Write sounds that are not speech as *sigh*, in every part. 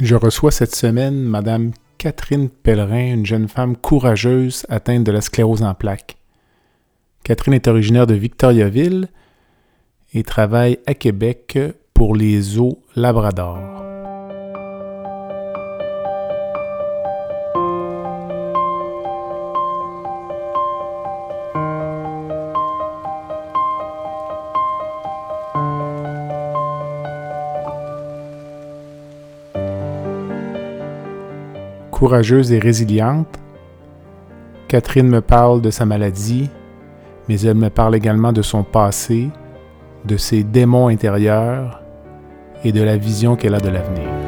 Je reçois cette semaine Madame Catherine Pellerin, une jeune femme courageuse atteinte de la sclérose en plaques. Catherine est originaire de Victoriaville et travaille à Québec pour les eaux Labrador. Courageuse et résiliente, Catherine me parle de sa maladie, mais elle me parle également de son passé, de ses démons intérieurs et de la vision qu'elle a de l'avenir.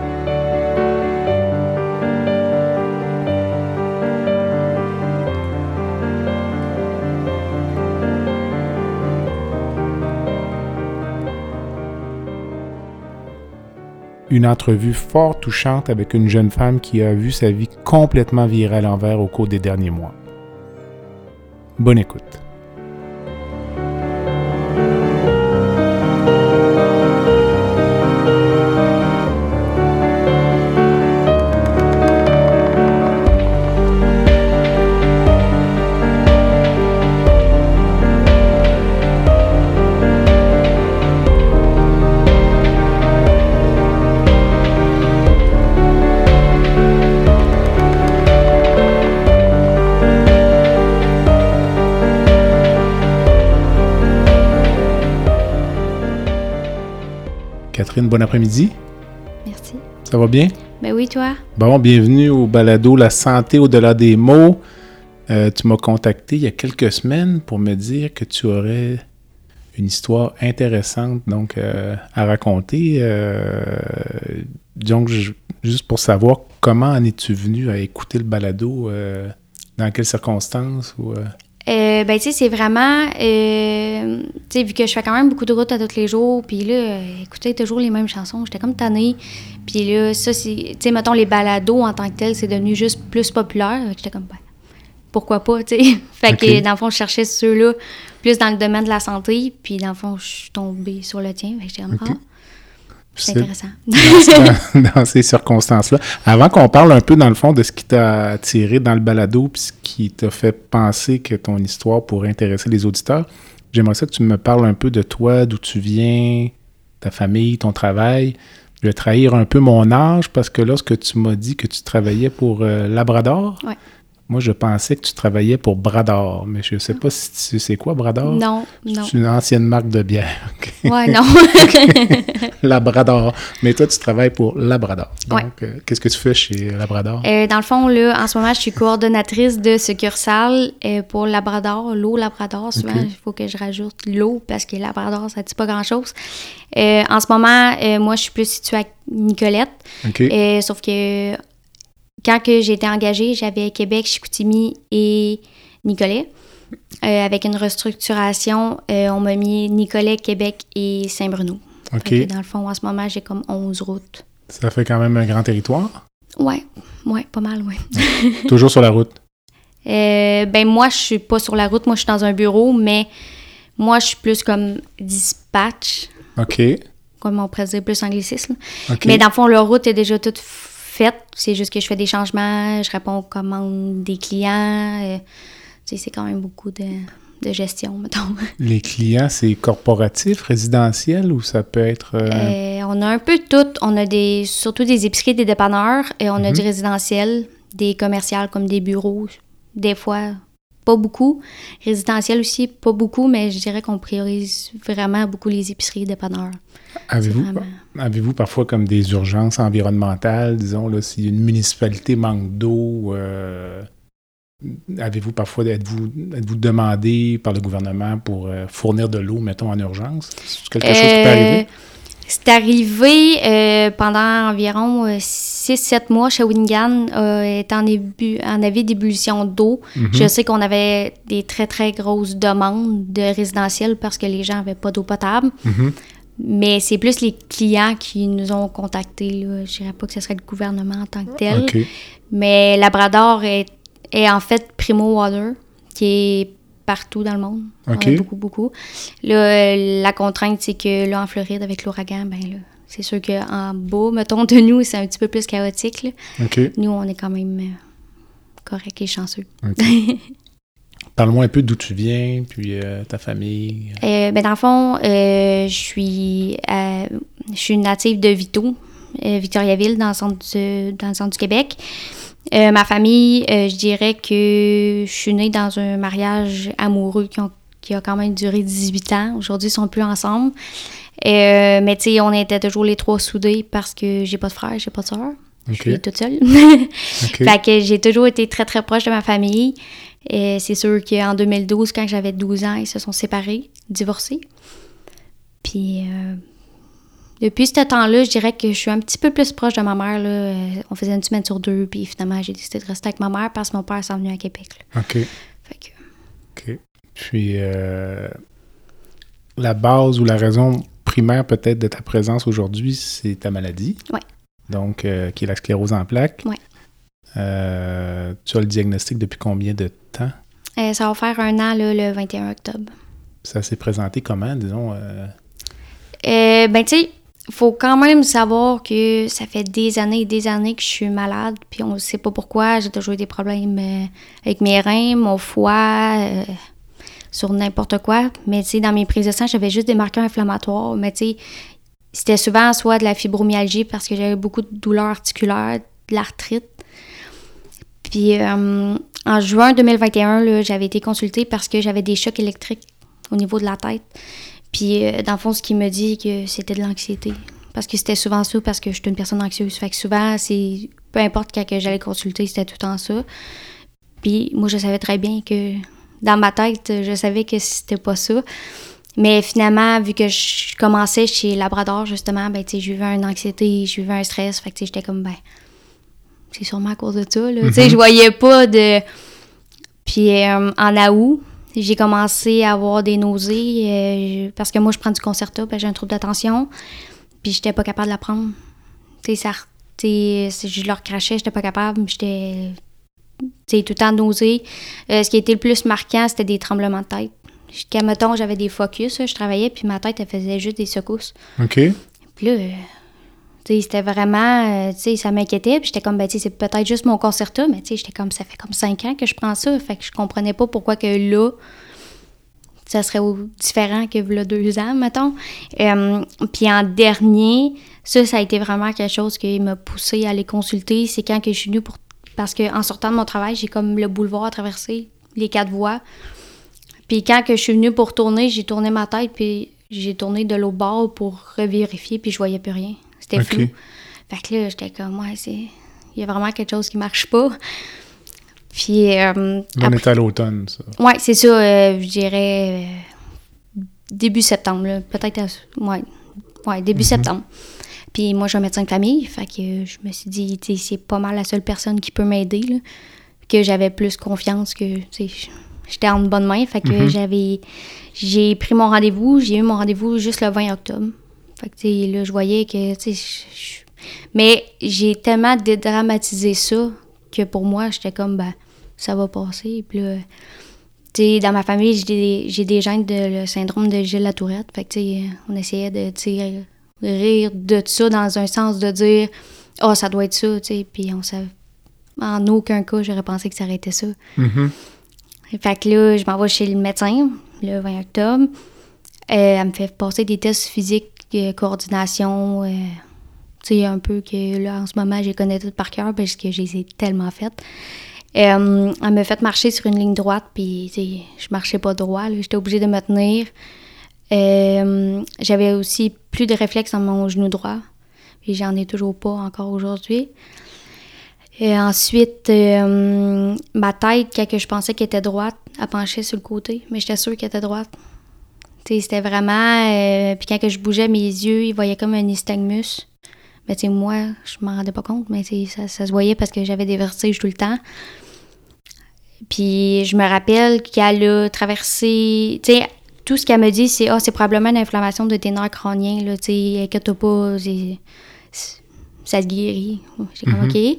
Une entrevue fort touchante avec une jeune femme qui a vu sa vie complètement virer à l'envers au cours des derniers mois. Bonne écoute. Catherine, bon après-midi. Merci. Ça va bien? Ben oui, toi? Bon, bienvenue au balado La santé au-delà des mots. Euh, tu m'as contacté il y a quelques semaines pour me dire que tu aurais une histoire intéressante donc euh, à raconter. Euh, donc, juste pour savoir, comment en es-tu venu à écouter le balado? dans quelles circonstances? Ou, euh, ben, tu sais, c'est vraiment. Euh, tu sais, vu que je fais quand même beaucoup de routes à tous les jours, puis là, euh, écouter toujours les mêmes chansons, j'étais comme tannée. Puis là, ça, c'est. Tu sais, mettons, les balados en tant que tel, c'est devenu juste plus populaire. J'étais comme, ben, pourquoi pas, tu sais? *laughs* fait que, dans le fond, je cherchais ceux-là plus dans le domaine de la santé, puis dans le fond, je suis tombée sur le tien. Fait que j'étais comme, ah, c'est intéressant. *laughs* Dans, ces circonstances-là. Avant qu'on parle un peu, dans le fond, de ce qui t'a attiré dans le balado, puis ce qui t'a fait penser que ton histoire pourrait intéresser les auditeurs, j'aimerais ça que tu me parles un peu de toi, d'où tu viens, ta famille, ton travail. Je vais trahir un peu mon âge parce que lorsque tu m'as dit que tu travaillais pour euh, Labrador, moi, je pensais que tu travaillais pour Brador, mais je ne sais pas si tu sais quoi, Brador? Non, non. C'est une ancienne marque de bière. *laughs* Ouais, non. *laughs* Labrador. Mais toi, tu travailles pour Labrador. Donc, euh, qu'est-ce que tu fais chez Labrador? Euh, dans le fond, là, en ce moment, je suis coordonnatrice de succursale euh, pour Labrador, l'eau Labrador. Souvent, il faut que je rajoute l'eau parce que Labrador, ça ne dit pas grand-chose. en ce moment, moi, je suis plus située à Nicolette. sauf que quand j'ai été engagée, j'avais Québec, Chicoutimi et Nicolet. Euh, avec une restructuration, euh, on m'a mis Nicolet, Québec et Saint-Bruno. OK. Dans le fond, en ce moment, j'ai comme 11 routes. Ça fait quand même un grand territoire? Ouais, ouais, pas mal, oui. *laughs* Toujours sur la route? Euh, ben moi, je suis pas sur la route. Moi, je suis dans un bureau, mais moi, je suis plus comme dispatch. OK. Comme on pourrait dire plus anglicisme. Mais dans le fond, la route est déjà toute c'est juste que je fais des changements, je réponds aux commandes des clients. Euh, c'est quand même beaucoup de, gestion, mettons. *laughs* Les clients, c'est corporatif, résidentiel ou ça peut être. Euh, euh, on a un peu tout. On a des, surtout des épiceries, des dépanneurs, et on a du mhm. résidentiel, des commerciales comme des bureaux. Des fois, pas beaucoup. Résidentiel aussi, pas beaucoup, mais je dirais qu'on priorise vraiment beaucoup les épiceries, dépanneurs. Avez-vous avez parfois comme des urgences environnementales, disons, là, si une municipalité manque d'eau, euh, avez-vous parfois, êtes-vous êtes-vous demandé par le gouvernement pour euh, fournir de l'eau, mettons, en urgence? C'est quelque chose qui peut arriver? C'est arrivé euh, pendant environ 6-7 euh, mois. Shawinigan euh, est en, début, en avait d'ébullition d'eau. Mhm. Je sais qu'on avait des très, très grosses demandes de résidentiel parce que les gens n'avaient pas d'eau potable. Mhm. Mais c'est plus les clients qui nous ont contactés. Là. Je dirais pas que ce serait le gouvernement en tant que tel. Mais Labrador est, est en fait Primo Water, qui est partout dans le monde. beaucoup, beaucoup. la contrainte, c'est que là, en Floride, avec l'ouragan, ben là, c'est sûr qu'en bas, mettons, de nous, c'est un petit peu plus chaotique. Nous, on est quand même euh, correct et chanceux. *laughs* Parle-moi un peu d'où tu viens, puis euh, ta famille. Euh, ben, dans le fond, je suis je suis native de Vito, Victoriaville, dans le centre dans le centre du Québec. Ma famille, je dirais que je suis née dans un mariage amoureux qui, a quand même duré 18 ans. Aujourd'hui, ils sont plus ensemble. Euh, mais tu sais, on était toujours les trois soudés parce que j'ai pas de frère, j'ai pas de soeur. Je suis toute seule. *laughs* fait que j'ai toujours été très, très proche de ma famille. Et c'est sûr qu'en 2012, quand j'avais 12 ans, ils se sont séparés, divorcés. Puis depuis ce temps-là, je dirais que je suis un petit peu plus proche de ma mère. Là. Euh, on faisait une semaine sur deux, puis finalement, j'ai décidé de rester avec ma mère parce que mon père s'est venu à Québec. OK. OK. Puis, euh, la base ou la raison primaire peut-être de ta présence aujourd'hui, c'est ta maladie. Oui. Donc, euh, qui est la sclérose en plaques. Oui. tu as le diagnostic depuis combien de temps? ça va faire un an, le 21 octobre. Ça s'est présenté comment, disons? ben, tu sais, il faut quand même savoir que ça fait des années et des années que je suis malade, puis on ne sait pas pourquoi. J'ai toujours eu des problèmes euh, avec mes reins, mon foie, euh, sur n'importe quoi. Mais tu sais, dans mes prises de sang, j'avais juste des marqueurs inflammatoires. Mais tu sais, c'était souvent soit de la fibromyalgie parce que j'avais beaucoup de douleurs articulaires, de l'arthrite. Puis euh, en juin 2021, j'avais été consultée parce que j'avais des chocs électriques au niveau de la tête. Puis, euh, dans le fond, ce qui me dit que c'était de l'anxiété. Parce que c'était souvent ça, parce que je suis une personne anxieuse. Fait que souvent, c'est. Peu importe quand j'allais consulter, c'était tout le temps ça. Puis, moi, je savais très bien que. Dans ma tête, je savais que c'était pas ça. Mais finalement, vu que je commençais chez Labrador, justement, ben, tu sais, j'ai eu une anxiété, j'ai eu un stress. Fait que, j'étais comme, ben, c'est sûrement à cause de ça, là. Tu sais, mm-hmm. je voyais pas de. Puis, euh, en août, j'ai commencé à avoir des nausées euh, parce que moi, je prends du Concerta, j'ai un trouble d'attention, puis j'étais pas capable de la prendre. Tu sais, je leur crachais, j'étais pas capable, j'étais tout le temps nausée. Euh, ce qui était le plus marquant, c'était des tremblements de tête. Jusqu'à, mettons, j'avais des focus, je travaillais, puis ma tête, elle faisait juste des secousses. OK. Puis là, c'était vraiment, euh, tu sais, ça m'inquiétait. Puis j'étais comme, ben, c'est peut-être juste mon concerto, mais tu sais, j'étais comme, ça fait comme cinq ans que je prends ça. Fait que je comprenais pas pourquoi que là, ça serait différent que là deux ans, mettons. Euh, puis en dernier, ça, ça a été vraiment quelque chose qui m'a poussé à aller consulter. C'est quand que je suis venue pour. Parce qu'en sortant de mon travail, j'ai comme le boulevard à traverser, les quatre voies. Puis quand que je suis venue pour tourner, j'ai tourné ma tête, puis j'ai tourné de l'autre bord pour revérifier, puis je voyais plus rien. C'était flou. Fait que là, j'étais comme, ouais, c'est. Il y a vraiment quelque chose qui marche pas. Puis. Euh, On est à l'automne, ça. Ouais, c'est ça, euh, je dirais. Euh, début septembre, peut-être. Ouais. ouais, début mhm. septembre. Puis moi, j'ai un médecin de famille, fait que je me suis dit, tu c'est pas mal la seule personne qui peut m'aider, que j'avais plus confiance que, tu sais, j'étais en bonne main, fait que mhm. j'avais, j'ai pris mon rendez-vous, j'ai eu mon rendez-vous juste le 20 octobre. Fait que, là, je voyais que, tu sais, mais j'ai tellement dédramatisé ça que pour moi, j'étais comme, ben, ça va passer. Puis là, tu sais, dans ma famille, j'ai des, j'ai des gènes de le syndrome de Gilles Latourette. Fait que, tu sais, on essayait de, tu rire de ça dans un sens de dire, oh, ça doit être ça, tu sais, puis on savait. En aucun cas, j'aurais pensé que ça aurait été ça. Mm-hmm. Fait que là, je m'en vais chez le médecin le 20 octobre. Euh, elle me fait passer des tests physiques coordination, euh, tu sais, un peu que là, en ce moment, je connais toutes par cœur parce que je les ai tellement faites. Euh, elle m'a fait marcher sur une ligne droite, puis je marchais pas droit, j'étais obligée de me tenir. Euh, j'avais aussi plus de réflexes dans mon genou droit, et j'en ai toujours pas encore aujourd'hui. Et ensuite, euh, ma tête, quand je pensais qu'elle était droite, elle penchait sur le côté, mais j'étais sûre qu'elle était droite. C'était vraiment. Euh, puis quand je bougeais mes yeux, ils voyaient comme un nystagmus. Mais tu moi, je m'en rendais pas compte, mais ça, ça se voyait parce que j'avais des vertiges tout le temps. Puis je me rappelle qu'elle a traversé. Tu sais, tout ce qu'elle me dit, c'est Ah, c'est probablement une inflammation de tes nerfs crâniens, là. Tu inquiète pas, ça te guérit. J'ai comme. OK. Elle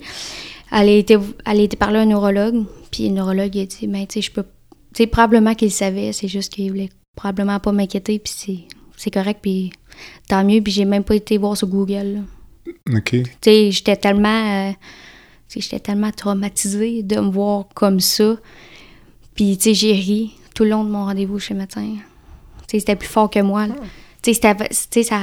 a, été, elle a été parler à un neurologue, puis le neurologue a dit Ben, tu sais, je peux. Tu sais, probablement qu'il savait, c'est juste qu'il voulait probablement pas m'inquiéter, puis c'est correct, puis tant mieux, puis j'ai même pas été voir sur Google. OK. Tu sais, j'étais tellement. Euh, j'étais tellement traumatisée de me voir comme ça. Puis, tu sais, j'ai ri tout le long de mon rendez-vous chez le médecin. C'était plus fort que moi. Tu sais, ça...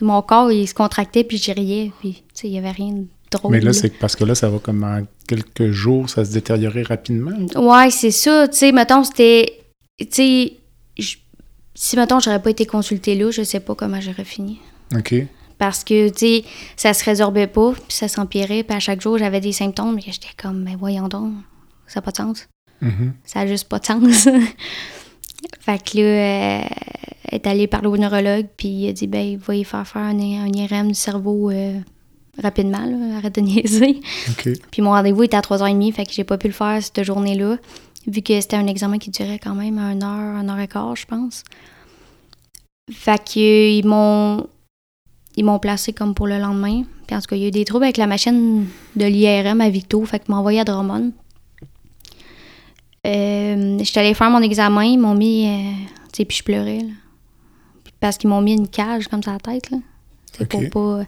Mon corps, il se contractait, puis je riais. Puis, tu sais, il y avait rien de drôle. Mais là, c'est parce que là, ça va comme en quelques jours, ça se détériorer rapidement. Ouais, c'est ça. Tu sais, mettons, c'était... Tu sais, si, mettons, j'aurais pas été consultée là, je sais pas comment j'aurais fini. OK. Parce que, tu sais, ça se résorbait pas, puis ça s'empirait, puis à chaque jour, j'avais des symptômes, et j'étais comme, mais voyons donc, ça n'a pas de sens. Mm-hmm. Ça n'a juste pas de sens. *laughs* fait que là, euh, elle est allée parler au neurologue, puis il a dit, ben, va y faire faire un, IRM du cerveau euh, rapidement, là, arrête de *laughs* niaiser. Puis mon rendez-vous était à 3h30, fait que j'ai pas pu le faire cette journée-là, vu que c'était un examen qui durait quand même un heure, un heure et quart, je pense. Fait qu'ils m'ont ils m'ont placé comme pour le lendemain. Puis en tout cas, il y a eu des troubles avec la machine de l'IRM à Victo, fait qu'ils m'ont envoyé à Drummond. Euh, J'étais allée faire mon examen, ils m'ont mis. Euh, tu sais, puis je pleurais, là. Parce qu'ils m'ont mis une cage comme ça à la tête, là. C'est pour pas.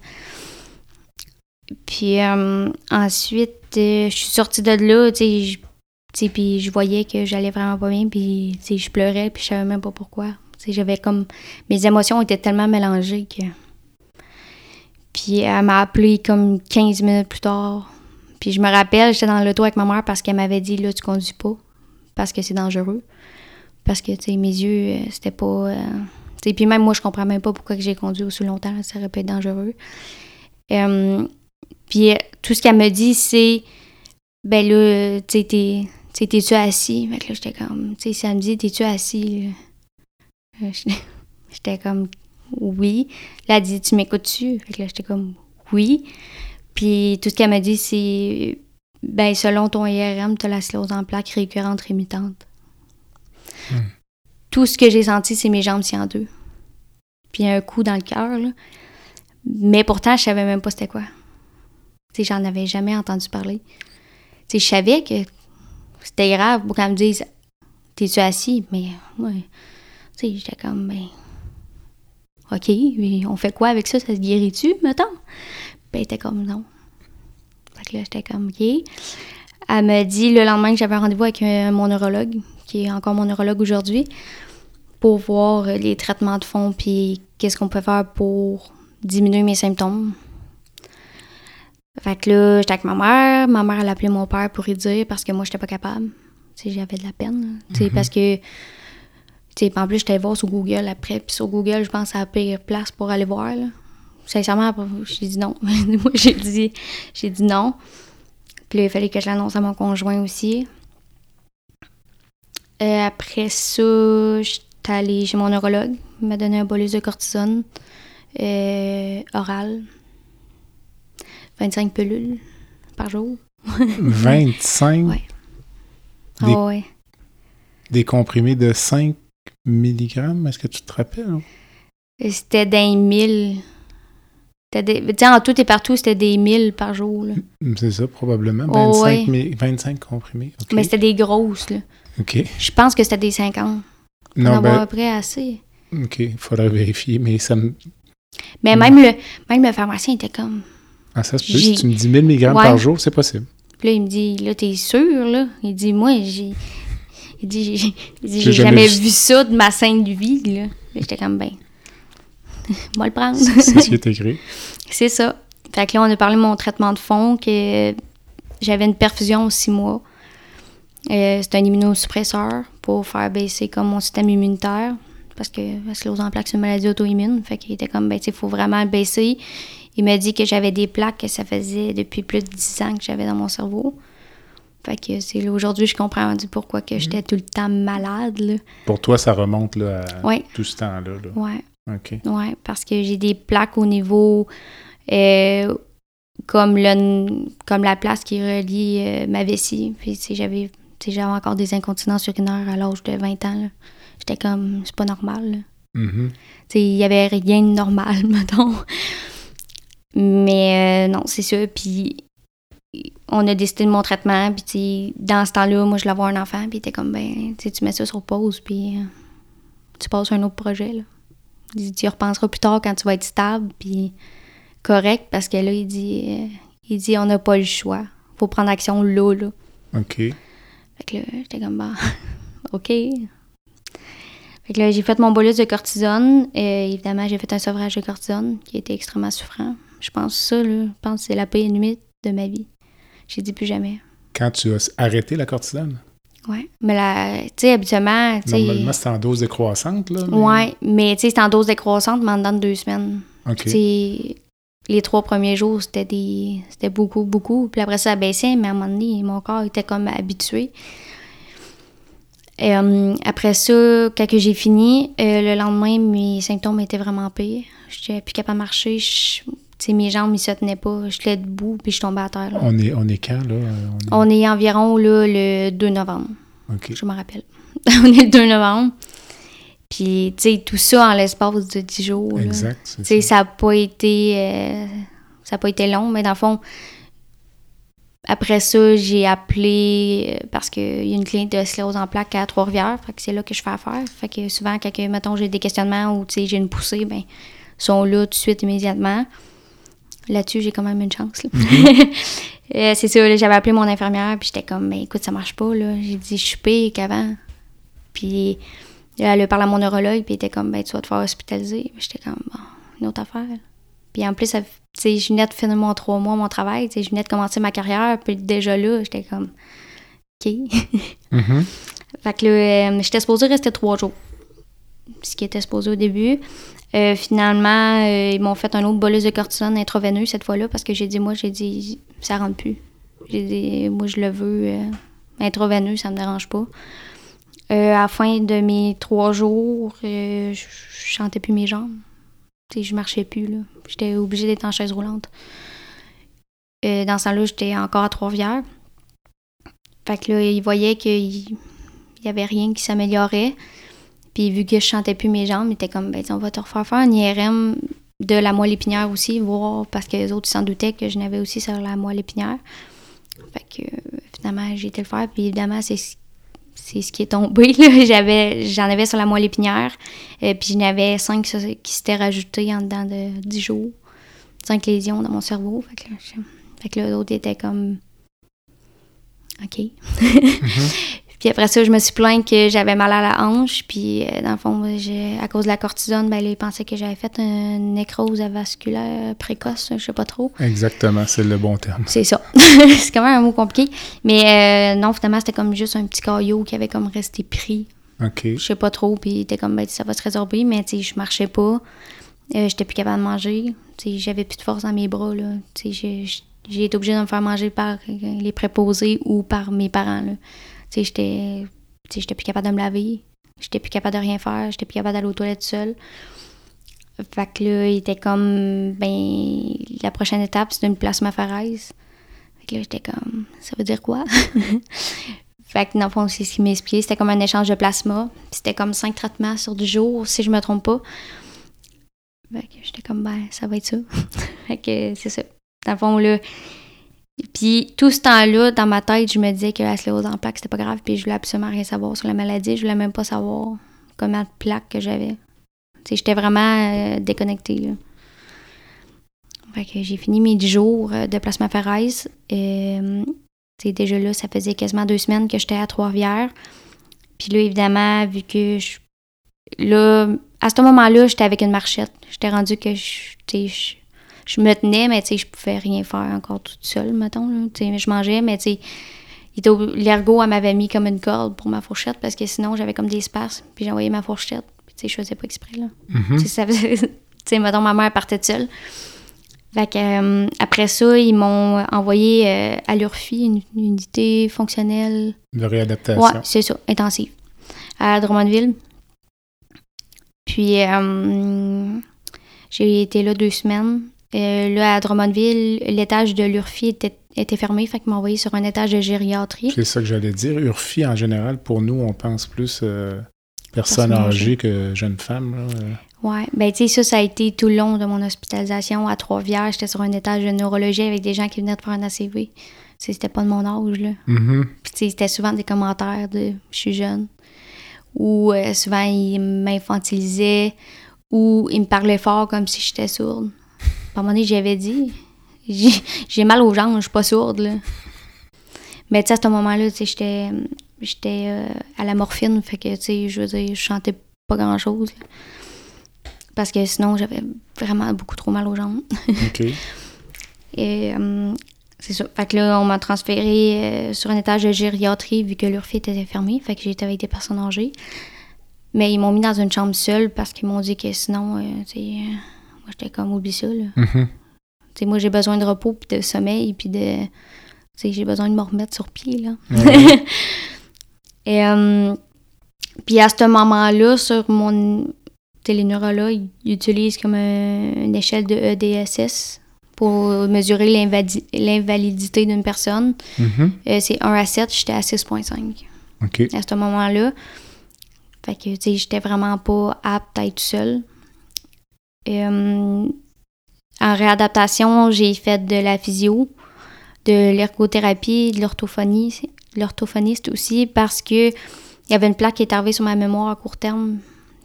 Puis euh, ensuite, euh, je suis sortie de là, tu sais, puis je voyais que j'allais vraiment pas bien, puis je pleurais, puis je savais même pas pourquoi. J'avais comme. Mes émotions étaient tellement mélangées que. Puis elle m'a appelé comme 15 minutes plus tard. Puis je me rappelle, j'étais dans l'auto avec ma mère parce qu'elle m'avait dit là, tu conduis pas. Parce que c'est dangereux. Parce que, tu sais, mes yeux, euh, c'était pas. Euh, puis même moi, je comprends même pas pourquoi j'ai conduit aussi longtemps. Ça aurait pu être dangereux. Euh, puis tout ce qu'elle me dit, c'est. Ben là, tu sais, t'es-tu assis? Fait que là, j'étais comme. Tu sais, si elle me dit, t'es-tu assis? *laughs* J'étais comme oui. Là, elle dit, tu m'écoutes-tu? Fait que là, j'étais comme, oui. Puis tout ce qu'elle m'a dit, c'est, ben, selon ton IRM, tu as la sclérose en plaques récurrente rémitante. Hmm. Tout ce que j'ai senti, c'est mes jambes si en deux. Puis un coup dans le cœur, là. Mais pourtant, je savais même pas c'était quoi. Tu sais, j'en avais jamais entendu parler. Tu sais, je savais que c'était grave pour qu'elle me dise T'es-tu assis? Mais, ouais. Tu sais, j'étais comme, ben, OK, on fait quoi avec ça? Ça se guérit-tu, mettons? Ben, était comme non. Fait que là, j'étais comme OK. Elle m'a dit le lendemain que j'avais un rendez-vous avec euh, mon neurologue, qui est encore mon neurologue aujourd'hui, pour voir euh, les traitements de fond, puis qu'est-ce qu'on peut faire pour diminuer mes symptômes. Fait que là, j'étais avec ma mère. Ma mère, elle a appelé mon père pour lui dire parce que moi, j'étais pas capable. Tu sais, j'avais de la peine. Tu sais, mm-hmm. parce que en plus, j'étais voir sur Google après. Puis sur Google, je pense que c'est la pire place pour aller voir. Là. Sincèrement, j'ai dit non. *laughs* Moi, j'ai dit, j'ai dit non. Puis là, il fallait que je l'annonce à mon conjoint aussi. Euh, après ça, j'étais allée chez mon neurologue. Il m'a donné un bolus de cortisone euh, oral. 25 pilules par jour. *laughs* 25? Oui. Ah ouais. Des comprimés de 5 milligrammes, est-ce que tu te rappelles? C'était des 1000. Des... En tout et partout, c'était des 1000 par jour. Mm, c'est ça, probablement. 25, 25 comprimés. Mais c'était des grosses. Là. OK. Je pense que c'était des 50. Non, On ben... à peu près assez. OK, il faudrait vérifier, mais ça me... Mais même le, même le pharmacien était comme... Ah, ça se peut. Si tu me dis 1000 mg par jour, c'est possible. Puis là, il me dit, là, t'es sûr, là? Il dit, moi, j'ai il dit, j'ai jamais, vu ça de ma scène de vie, là. J'étais comme, ben, *laughs* moi le prendre. C'est ce qui est écrit. *laughs* C'est ça. Fait que là, on a parlé de mon traitement de fond, que j'avais une perfusion aux six mois. Euh, c'est un immunosuppresseur pour faire baisser comme mon système immunitaire. Parce que la sclérose en plaques, c'est une maladie auto-immune. Fait qu'il était comme, ben, il faut vraiment baisser. il m'a dit que j'avais des plaques que ça faisait depuis plus de 10 ans que j'avais dans mon cerveau. Fait que c'est aujourd'hui, je comprends du pourquoi que j'étais tout le temps malade. Là. Pour toi, ça remonte là, à Ouais. tout ce temps-là. là. Ouais. OK. Ouais, parce que j'ai des plaques au niveau euh, comme le comme la place qui relie euh, ma vessie. Puis tu sais, j'avais encore des incontinences urinaires à l'âge de 20 ans. J'étais comme c'est pas normal. Mhm. Tu sais, il y avait rien de normal, *laughs* mettons. Mais euh, non, c'est ça. Puis on a décidé de mon traitement. Puis tu dans ce temps-là, moi, je voulais avoir un enfant. Puis il était comme, ben, tu mets ça sur pause. Puis tu passes à un autre projet. Là. Il dit, tu y repenseras plus tard quand tu vas être stable. Puis correct. Parce que là, il dit, euh, il dit on n'a pas le choix. faut prendre action là, là. OK. Fait que là, j'étais comme, bah, *laughs* OK. Fait que là, j'ai fait mon bolus de cortisone. Euh, évidemment, j'ai fait un sevrage de cortisone qui était extrêmement souffrant. Je pense ça, là, je pense que c'est la pire nuit de ma vie. J'ai dit plus jamais. Quand tu as arrêté la cortisone, Ouais. Mais là, tu sais, habituellement, tu sais. normalement, c'est en dose décroissante. Là, mais- Ouais, mais tu sais, c'était en dose décroissante, mais en dedans de deux semaines. OK. Les trois premiers jours, c'était des c'était beaucoup, beaucoup. Puis après, ça baissait, mais à un moment donné, mon corps était comme habitué. Et, euh, après ça, quand j'ai fini, euh, le lendemain, mes symptômes étaient vraiment pires. J'étais plus capable de marcher. je- tu sais, mes jambes, ils se tenaient pas. J'étais debout, puis je tombais à terre. là. On est, on est quand, là? On On est environ là, le 2 novembre. Je me rappelle. *laughs* on est le 2 novembre. Puis, tu sais, tout ça en l'espace de 10 jours. Exact. c'est Tu sais, ça. n'a pas été euh, ça a pas été long, mais dans le fond, après ça, j'ai appelé euh, parce qu'il y a une clinique de sclérose en plaques à Trois-Rivières. Fait que c'est là que je fais affaire. Fait que souvent, quand que, mettons, j'ai des questionnements ou tu sais, j'ai une poussée, ben, ils sont là tout de suite immédiatement. Là-dessus, j'ai quand même une chance. là. *laughs* Euh, c'est ça, j'avais appelé mon infirmière, puis j'étais comme, mais écoute, ça marche pas, là. J'ai dit, je suis pire qu'avant. Puis là, elle a parlé à mon neurologue, puis il était comme, ben, tu vas te faire hospitaliser. J'étais comme, bon, une autre affaire. Puis en plus, ça- tu sais, je venais de finir mon trois mois, mon travail, tu sais, je venais de commencer ma carrière, puis déjà là, j'étais comme, OK. *laughs* Mhm. Fait que là, euh, j'étais supposée rester trois jours. Ce qui était supposé au début. Euh, finalement, euh, ils m'ont fait un autre bolus de cortisone intraveineux cette fois-là parce que j'ai dit, moi, j'ai dit, ça rentre plus. J'ai dit, moi, je le veux euh, intraveineux, ça me dérange pas. Euh, à la fin de mes trois jours, je je chantais plus mes jambes. Tu sais, je marchais plus. J'étais obligée d'être en chaise roulante. Dans ce temps-là, j'étais encore à Trois-Rivières. Fait que là, ils voyaient qu'il il y avait rien qui s'améliorait. Puis vu que je chantais plus mes jambes, ils étaient comme, ben, on va te refaire faire un IRM de la moelle épinière aussi, voir, parce que les autres, s'en doutaient que je n'avais aussi sur la moelle épinière. Fait que euh, finalement, j'ai été le faire. Puis évidemment, c'est ce- c'est ce qui est tombé. *laughs* J'avais, j'en avais sur la moelle épinière. Et puis j'en avais cinq qui s'étaient rajoutés en dedans de 10 jours. Cinq lésions dans mon cerveau. Fait que là, je- fait que là, l'autre était comme. OK. *laughs* Puis après ça, je me suis plainte que j'avais mal à la hanche. Puis euh, dans le fond, à cause de la cortisone, ben, ils pensaient que j'avais fait une nécrose vasculaire précoce, je sais pas trop. Exactement, c'est le bon terme. C'est ça. *laughs* c'est quand même un mot compliqué. Mais euh, non, finalement, c'était comme juste un petit caillot qui avait comme resté pris. OK. Je sais pas trop. Puis il était comme, ben, ça va se résorber. Mais tu sais, je marchais pas. Euh, J'étais plus capable de manger. Tu sais, j'avais plus de force dans mes bras. Là. Tu sais, j'ai- été obligée de me faire manger par les préposés ou par mes parents. Là. Tu sais, j'étais plus capable de me laver. J'étais plus capable de rien faire. J'étais plus capable d'aller aux toilettes seule. Fait que là, il était comme, ben, la prochaine étape, c'est une plasmaphéreuse. Fait que là, j'étais comme, ça veut dire quoi? *laughs* fait que dans le fond, c'est ce qu'il m'a expliqué. C'était comme un échange de plasma. C'était comme cinq traitements sur du jour, si je me trompe pas. Fait que j'étais comme, ben, ça va être ça. *laughs* fait que c'est ça. Dans le fond, là. Puis tout ce temps-là, dans ma tête, je me disais que la sclérose en plaques, c'était pas grave. Puis je voulais absolument rien savoir sur la maladie. Je voulais même pas savoir combien de plaques que j'avais. J'étais vraiment euh, déconnectée, là. Fait que j'ai fini mes 10 jours euh, de plasmaphéreuse. Euh, tu sais, déjà là, ça faisait quasiment deux semaines que j'étais à Trois-Rivières. Puis là, évidemment, vu que je... Là, à ce moment-là, j'étais avec une marchette. J'étais rendue que je, je, je me tenais, mais tu sais, je pouvais rien faire encore toute seule, mettons. Là. Je mangeais, mais tu sais, l'ergot, elle m'avait mis comme une corde pour ma fourchette parce que sinon, j'avais comme des spasmes. Puis j'envoyais ma fourchette. Puis tu sais, je faisais pas exprès, là. Mhm. Tu sais, faisait- *laughs* mettons, ma mère partait seule. Fait que, euh, après ça, ils m'ont envoyé euh, à l'URFI, une, une unité fonctionnelle. De réadaptation. Ouais, c'est ça, intensive. À Drummondville. Puis, euh, j'ai été là deux semaines. Euh, là, à Drummondville, l'étage de l'URFI était, était fermé, fait qu'ils m'ont envoyé sur un étage de gériatrie. C'est ça que j'allais dire. URFI, en général, pour nous, on pense plus euh, personnes âgées que jeunes femmes. Euh. Ouais, ben tu sais, ça, ça a été tout le long de mon hospitalisation à Trois-Rivières. J'étais sur un étage de neurologie avec des gens qui venaient de faire un ACV. C'était pas de mon âge, là. Mhm. Puis tu sais, c'était souvent des commentaires de « je suis jeune » ou euh, souvent ils m'infantilisaient ou ils me parlaient fort comme si j'étais sourde. À un moment donné, j'avais dit « j'ai mal aux jambes, je suis pas sourde, là. » Mais tu sais, à ce moment-là, tu sais, j'étais j'étais euh, à la morphine, fait que, tu sais, je veux dire, je chantais pas grand-chose. Parce que sinon, j'avais vraiment beaucoup trop mal aux jambes. OK. *laughs* Et euh, c'est ça. Fait que là, on m'a transféré euh, sur un étage de gériatrie vu que l'URFI était fermé. Fait que j'étais avec des personnes âgées. Mais ils m'ont mis dans une chambre seule parce qu'ils m'ont dit que sinon, euh, moi, j'étais comme, oublie ça, là. Mhm. Sais, moi, j'ai besoin de repos, puis de sommeil, puis de... J'ai besoin de me remettre sur pied, là. *laughs* Et euh, puis à ce moment-là, sur mon téléneurologue, il utilise comme un- une échelle de EDSS pour mesurer l'invalidité d'une personne. Mhm. Euh, c'est 1 à 7, j'étais à 6.5 OK. à ce moment-là. Fait que, tu sais, j'étais vraiment pas apte à être seule. Euh, en réadaptation, j'ai fait de la physio, de l'ergothérapie, de l'orthophonie, l'orthophoniste aussi, parce que il y avait une plaque qui est arrivée sur ma mémoire à court terme,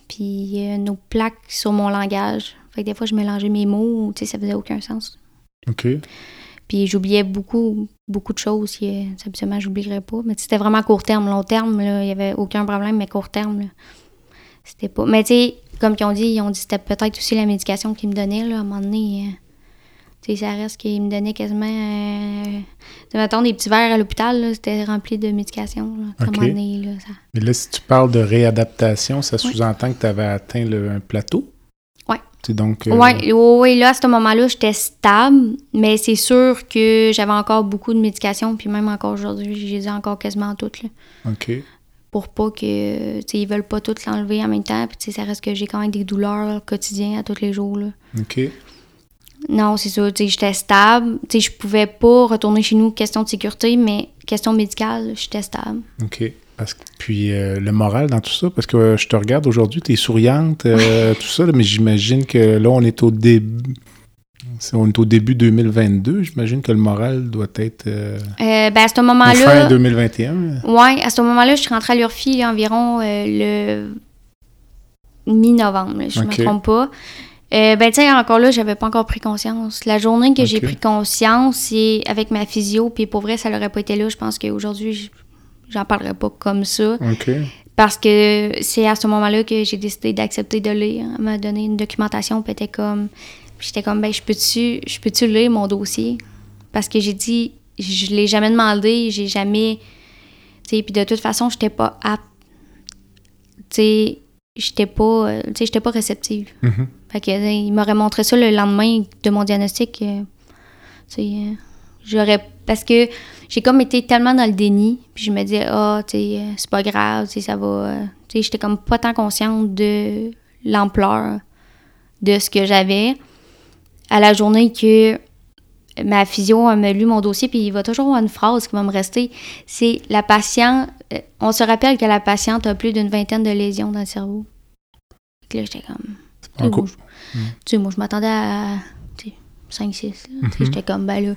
puis euh, nos plaques sur mon langage. Fait que des fois, je mélangeais mes mots, tu sais, ça faisait aucun sens. OK. Puis j'oubliais beaucoup, beaucoup de choses qui, euh, habituellement, j'oublierais pas. Mais c'était vraiment court terme. Long terme, il y avait aucun problème, mais court terme, c'était pas... Mais tu sais, comme ils ont dit, ils ont dit que c'était peut-être aussi la médication qu'ils me donnaient, là, à un moment donné. euh, tu sais, ça reste qu'ils me donnaient quasiment... Euh, mettons, des petits verres à l'hôpital, c'était rempli de médication, là. À un Ok. moment donné, là, ça... Mais là, si tu parles de réadaptation, ça sous-entend que tu avais atteint le- un plateau? C'est donc... euh, Ouais, ouais, là, à ce moment-là, j'étais stable, mais c'est sûr que j'avais encore beaucoup de médication, puis même encore aujourd'hui, j'ai ai encore quasiment toutes, là. OK. Pour pas que, tu sais, ils veulent pas tout l'enlever en même temps, puis tu sais, ça reste que j'ai quand même des douleurs quotidiennes à tous les jours, là. OK. Non, c'est ça, tu sais, j'étais stable, tu sais, je pouvais pas retourner chez nous, question de sécurité, mais question médicale, j'étais stable. OK. Parce que, puis euh, le moral dans tout ça, parce que euh, je te regarde aujourd'hui, tu es souriante, euh, *laughs* tout ça, là, mais j'imagine que là, on est au début... On est au début 2022, j'imagine que le moral doit être euh, Euh, ben, à ce ou fin moment-là, 2021. ouais, à ce moment-là, je suis rentrée à l'URFI environ euh, le mi-novembre, je Ok. me trompe pas. Ben, tu sais, encore là, j'avais pas encore pris conscience. La journée que j'ai pris conscience, c'est avec ma physio, puis pour vrai, ça l'aurait pas été là. Je pense qu'aujourd'hui, j'en parlerais pas comme ça. OK. Parce que c'est à ce moment-là que j'ai décidé d'accepter de lire. Elle m'a donné une documentation, puis était comme. J'étais comme, ben, je peux-tu je peux-tu lire mon dossier? Parce que j'ai dit, je l'ai jamais demandé, j'ai jamais. Tu sais, puis de toute façon, j'étais pas apte. Tu sais, j'étais pas, euh, tu sais, j'étais pas réceptive. Mhm. Fait que, il m'aurait montré ça le lendemain de mon diagnostic. euh, tu sais, euh, j'aurais. Parce que j'ai comme été tellement dans le déni, puis je me disais, ah, tu sais, euh, c'est pas grave, tu sais, ça va. tu sais, j'étais comme pas tant consciente de l'ampleur de ce que j'avais. À la journée que ma physio m'a lu mon dossier, puis il va toujours avoir une phrase qui va me rester. C'est la patiente. euh, On se rappelle que la patiente a plus d'une vingtaine de lésions dans le cerveau. Là, j'étais comme. Moi, je- tu sais, moi, je m'attendais à 5-6. Mhm. J'étais comme, ben là.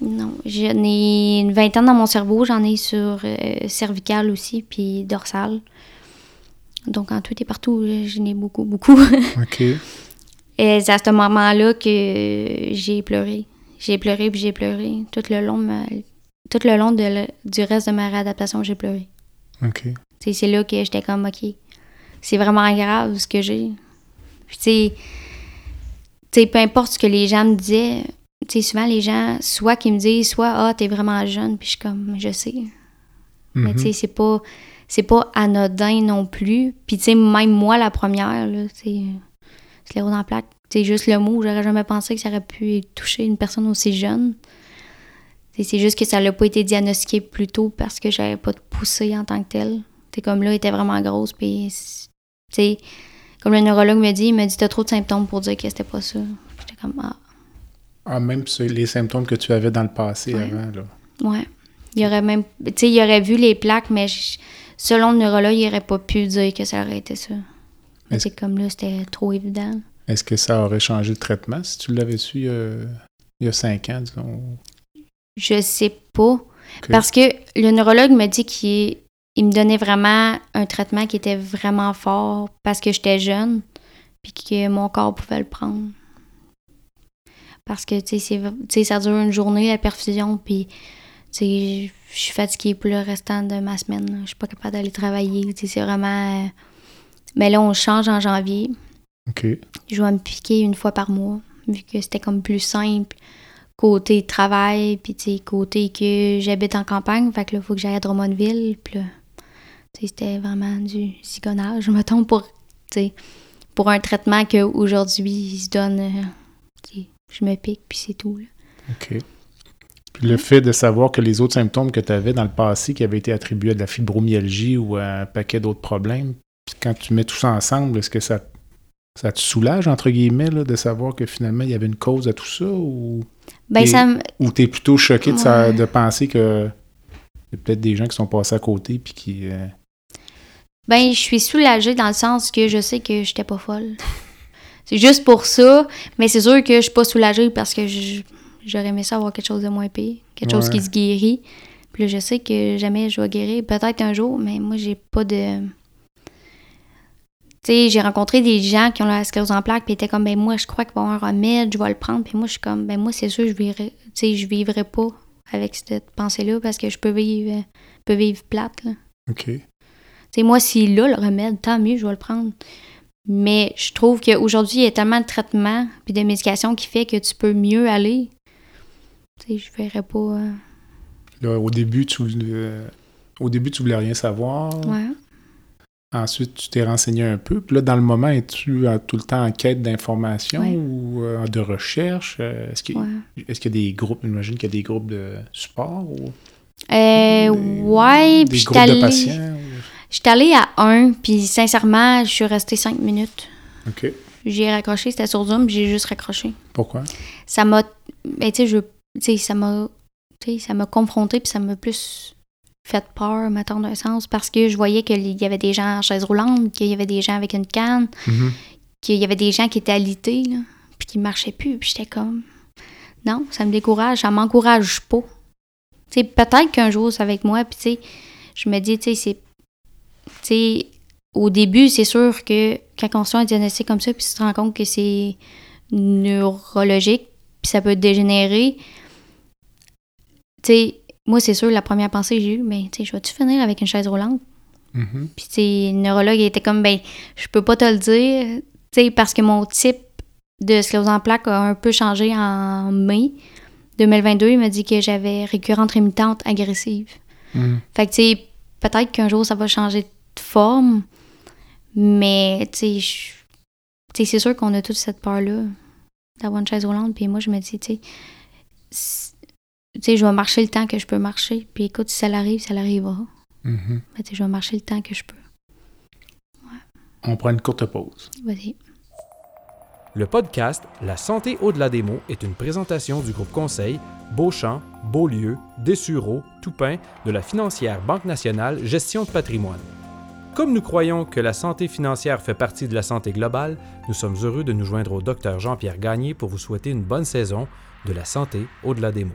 Non, j'en ai une vingtaine dans mon cerveau. J'en ai sur euh, cervical aussi, puis dorsal. Donc, en tout et partout, j'en ai beaucoup, beaucoup. *laughs* OK. Et c'est à ce moment-là que j'ai pleuré. J'ai pleuré, puis j'ai pleuré. Tout le long, ma- tout le long de le- du reste de ma réadaptation, j'ai pleuré. OK. C'est là que j'étais comme, OK, c'est vraiment grave ce que j'ai. Puis, tu sais, peu importe ce que les gens me disaient, tu sais, souvent les gens, soit qui me disent, soit, ah, t'es vraiment jeune, puis je suis comme, je sais. Mais Mhm. tu sais, c'est pas, c'est pas anodin non plus. Puis, tu sais, même moi, la première, là, tu sais, sclérose en plaques. C'est juste le mot, j'aurais jamais pensé que ça aurait pu toucher une personne aussi jeune. C'est juste que ça n'a pas été diagnostiqué plus tôt parce que j'avais pas de poussée en tant que telle. C'est comme là, elle était vraiment grosse, puis comme le neurologue me dit, il m'a dit T'as trop de symptômes pour dire que c'était pas ça. J'étais comme Ah. Ah, même les symptômes que tu avais dans le passé avant, là. Ouais. Il aurait même. Tu sais, il aurait vu les plaques, mais selon le neurologue, il aurait pas pu dire que ça aurait été ça. C'est comme là, c'était trop évident. Est-ce que ça aurait changé le traitement si tu l'avais su euh, il y a cinq ans, disons? Je sais pas. Parce que le neurologue m'a dit qu'il me donnait vraiment un traitement qui était vraiment fort parce que j'étais jeune, puis que mon corps pouvait le prendre. Parce que, tu sais, ça dure une journée, la perfusion, puis, tu sais, je suis fatiguée pour le restant de ma semaine. Je suis pas capable d'aller travailler. C'est vraiment. Euh, mais là, on change en janvier. OK. Je vais me piquer une fois par mois, vu que c'était comme plus simple côté travail, puis tu sais, côté que j'habite en campagne, fait que là, il faut que j'aille à Drummondville, puis là, c'était vraiment du zigonnage, *laughs* mettons, pour, pour un traitement qu'aujourd'hui, il se donne, euh, je me pique, puis c'est tout, là. OK. Puis le fait de savoir que les autres symptômes que tu avais dans le passé, qui avaient été attribués à de la fibromyalgie ou à un paquet d'autres problèmes, puis quand tu mets tout ça ensemble, est-ce que ça, ça te soulage, entre guillemets, là, de savoir que finalement, il y avait une cause à tout ça, ou... Ben, t'es plutôt choqué de, de, penser que y a peut-être des gens qui sont passés à côté puis qui. Euh, ben, je suis soulagée dans le sens que je sais que j'étais pas folle. c'est juste pour ça, mais c'est sûr que je suis pas soulagée parce que j'aurais aimé ça avoir quelque chose de moins pire, quelque chose qui se guérit. Puis là, je sais que jamais je vais guérir. Peut-être un jour, mais moi, j'ai pas de sais, j'ai rencontré des gens qui ont la sclérose en plaques, puis étaient comme, ben moi, je crois qu'il va y avoir un remède, je vais le prendre. Puis moi, je suis comme, ben moi, c'est sûr, je vivrai, je vivrai pas avec cette pensée-là parce que je peux vivre, peux vivre plate. Là. OK. sais, moi, s'il a le remède, tant mieux, je vais le prendre. Mais je trouve qu'aujourd'hui, il y a tellement de traitements puis de médications qui fait que tu peux mieux aller. Tu sais, je verrais pas. Euh, là, au début, tu, euh, au début, tu voulais rien savoir. Ouais. Ensuite, tu t'es renseigné un peu. Puis là, dans le moment, es-tu tout le temps en quête d'informations ou euh, de recherche? Euh, est-ce qu'il y, a des groupes, j'imagine qu'il y a des groupes de support? Ou... Euh, ouais, des groupes de patients? Je suis allée à un, puis sincèrement, je suis restée cinq minutes. OK. J'ai raccroché, c'était sur Zoom, j'ai juste raccroché. Pourquoi? Ça m'a... Ben, tu sais, je... Tu sais, ça m'a... Tu sais, ça m'a confronté, puis ça m'a plus fait peur, mettons, d'un sens, parce que je voyais qu'il y avait des gens en chaise roulante, qu'il y avait des gens avec une canne, mm-hmm. qu'il y avait des gens qui étaient alités, là, puis qui marchaient plus. Puis j'étais comme, non, ça me décourage, ça m'encourage pas. Tu sais, peut-être qu'un jour, c'est avec moi, puis tu sais, je me dis, tu sais, c'est. Tu sais, au début, c'est sûr que quand on se un diagnostic comme ça, puis tu te rends compte que c'est neurologique, puis ça peut dégénérer, tu sais, moi, c'est sûr, la première pensée que j'ai eue, mais tu sais, je vais-tu finir avec une chaise roulante? Mm-hmm. Puis, tu sais, le neurologue était comme, ben, je peux pas te le dire, tu sais, parce que mon type de sclérose en plaques a un peu changé en mai 2022. Il m'a dit que j'avais récurrente rémitante agressive. Mm. Fait que, tu sais, peut-être qu'un jour, ça va changer de forme, mais, tu sais, c'est sûr qu'on a toute cette peur-là d'avoir une chaise roulante. Puis moi, je me dis, tu sais, tu sais, je vais marcher le temps que je peux marcher. Puis écoute, si ça l'arrive, ça l'arrivera. Mm-hmm. Tu sais, je vais marcher le temps que je peux. Ouais. On prend une courte pause. Vas-y. Le podcast La santé au-delà des mots est une présentation du groupe conseil Beauchamp, Beaulieu, Dessureau, Toupin de la financière Banque nationale Gestion de patrimoine. Comme nous croyons que la santé financière fait partie de la santé globale, nous sommes heureux de nous joindre au docteur Jean-Pierre Gagné pour vous souhaiter une bonne saison de la santé au-delà des mots.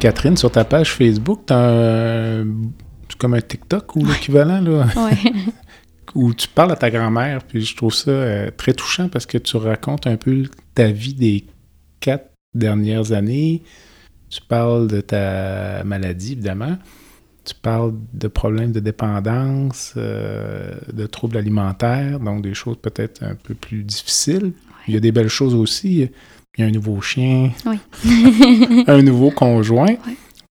Catherine, sur ta page Facebook, tu as comme un TikTok ou l'équivalent, là? *laughs* *laughs* où tu parles à ta grand-mère, puis je trouve ça euh, très touchant parce que tu racontes un peu ta vie des quatre dernières années. Tu parles de ta maladie, évidemment. Tu parles de problèmes de dépendance, euh, de troubles alimentaires, donc des choses peut-être un peu plus difficiles. Il y a des belles choses aussi il y a un nouveau chien, *laughs* un nouveau conjoint.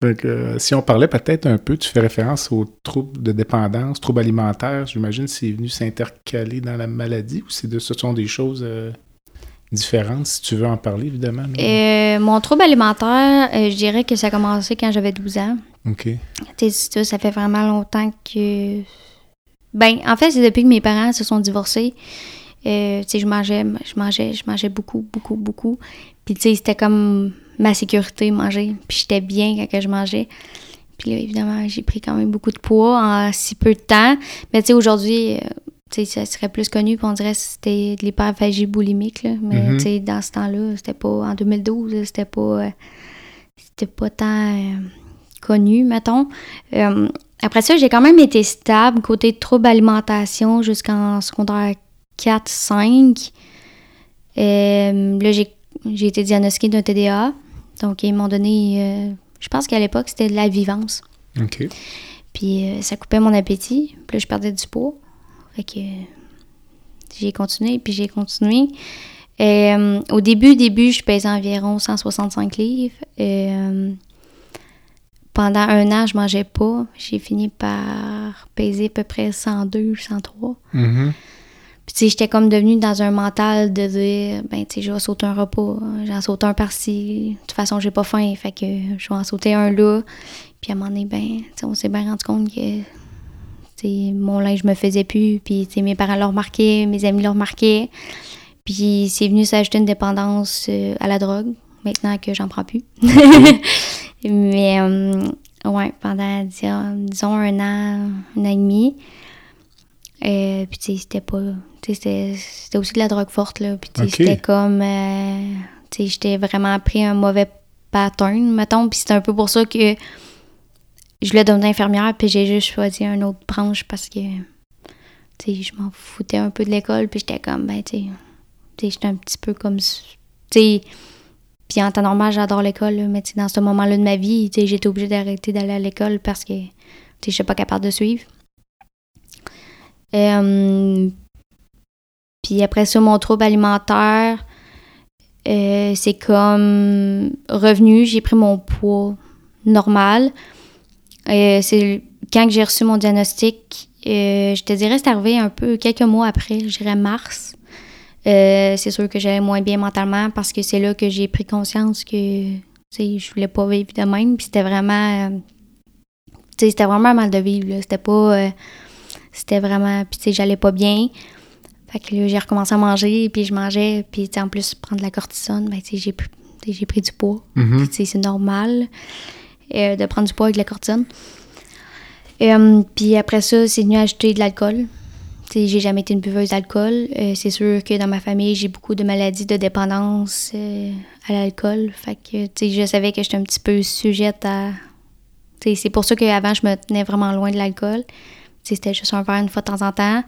Euh, si on parlait peut-être un peu, tu fais référence aux troubles de dépendance, troubles alimentaires, j'imagine c'est venu s'intercaler dans la maladie ou de, ce sont des choses euh, différentes, si tu veux en parler, évidemment? Euh, mon trouble alimentaire, je dirais que ça a commencé quand j'avais 12 ans. OK. Ça, ça fait vraiment longtemps que... Ben, en fait, c'est depuis que mes parents se sont divorcés. Euh, je mangeais, je mangeais, je mangeais beaucoup, beaucoup, beaucoup. Puis, tu sais, c'était comme ma sécurité, manger. Puis, j'étais bien quand je mangeais. Puis là, évidemment, j'ai pris quand même beaucoup de poids en si peu de temps. Mais, tu sais, aujourd'hui, euh, tu sais, ça serait plus connu, puis on dirait que c'était de l'hyperphagie boulimique, là. Mais, mm-hmm. tu sais, dans ce temps-là, c'était pas... En 2012, c'était pas... Euh, c'était pas tant connu, mettons. après ça, j'ai quand même été stable côté trouble alimentation jusqu'en secondaire 4, 5. Euh, là, j'ai été diagnostiquée d'un TDA. Donc, ils m'ont donné, euh, je pense qu'à l'époque, c'était de la vivance. OK. Puis, euh, ça coupait mon appétit. Puis là, je perdais du poids. Fait que j'ai continué, puis j'ai continué. au début, début, je pesais environ 165 livres. pendant un an, je mangeais pas. J'ai fini par peser à peu près 102, 103. Mm puis, tu sais, j'étais comme devenue dans un mental de dire, ben, tu sais, je vais sauter un repas, j'en saute un par-ci. De toute façon, j'ai pas faim, fait que je vais en sauter un là. Puis, à un moment donné, ben, tu sais, on s'est bien rendu compte que, tu sais, mon linge me faisait plus. Puis, tu sais, mes parents l'ont remarqué, mes amis l'ont remarqué. Puis, c'est venu s'ajouter une dépendance euh, à la drogue, maintenant que j'en prends plus. *laughs* Mais, euh, ouais, pendant, disons, un an, un an et demi. Euh, puis, tu sais, c'était pas c'était aussi de la drogue forte, là. Puis, c'était comme... Euh, tu sais, j'étais vraiment pris un mauvais pattern, mettons. Puis c'est un peu pour ça que je voulais devenir infirmière, puis j'ai juste choisi une autre branche parce que, tu sais, je m'en foutais un peu de l'école, puis j'étais comme, ben, tu sais, j'étais un petit peu comme... Tu sais... Puis en temps normal, j'adore l'école, mais dans ce moment-là de ma vie, j'étais obligée d'arrêter d'aller à l'école parce que je suis pas capable de suivre. Euh, puis après ça, mon trouble alimentaire, euh, c'est comme revenu, j'ai pris mon poids normal. Euh, c'est quand j'ai reçu mon diagnostic, je te dirais, c'est arrivé un peu quelques mois après, je dirais mars. c'est sûr que j'allais moins bien mentalement parce que c'est là que j'ai pris conscience que je voulais pas vivre de même. Puis c'était vraiment. c'était vraiment mal de vivre. C'était pas. C'était vraiment. Puis j'allais pas bien. Fait que là, j'ai recommencé à manger, puis je mangeais, puis en plus, prendre de la cortisone, ben, j'ai pris, j'ai pris du poids. Mm-hmm. C'est normal euh, de prendre du poids avec de la cortisone. Euh, puis après ça, c'est venu ajouter de l'alcool. J'ai jamais été une buveuse d'alcool. Euh, c'est sûr que dans ma famille, j'ai beaucoup de maladies de dépendance à l'alcool. Fait que je savais que j'étais un petit peu sujette à. C'est pour ça qu'avant, je me tenais vraiment loin de l'alcool. C'était juste un verre une fois de temps en temps.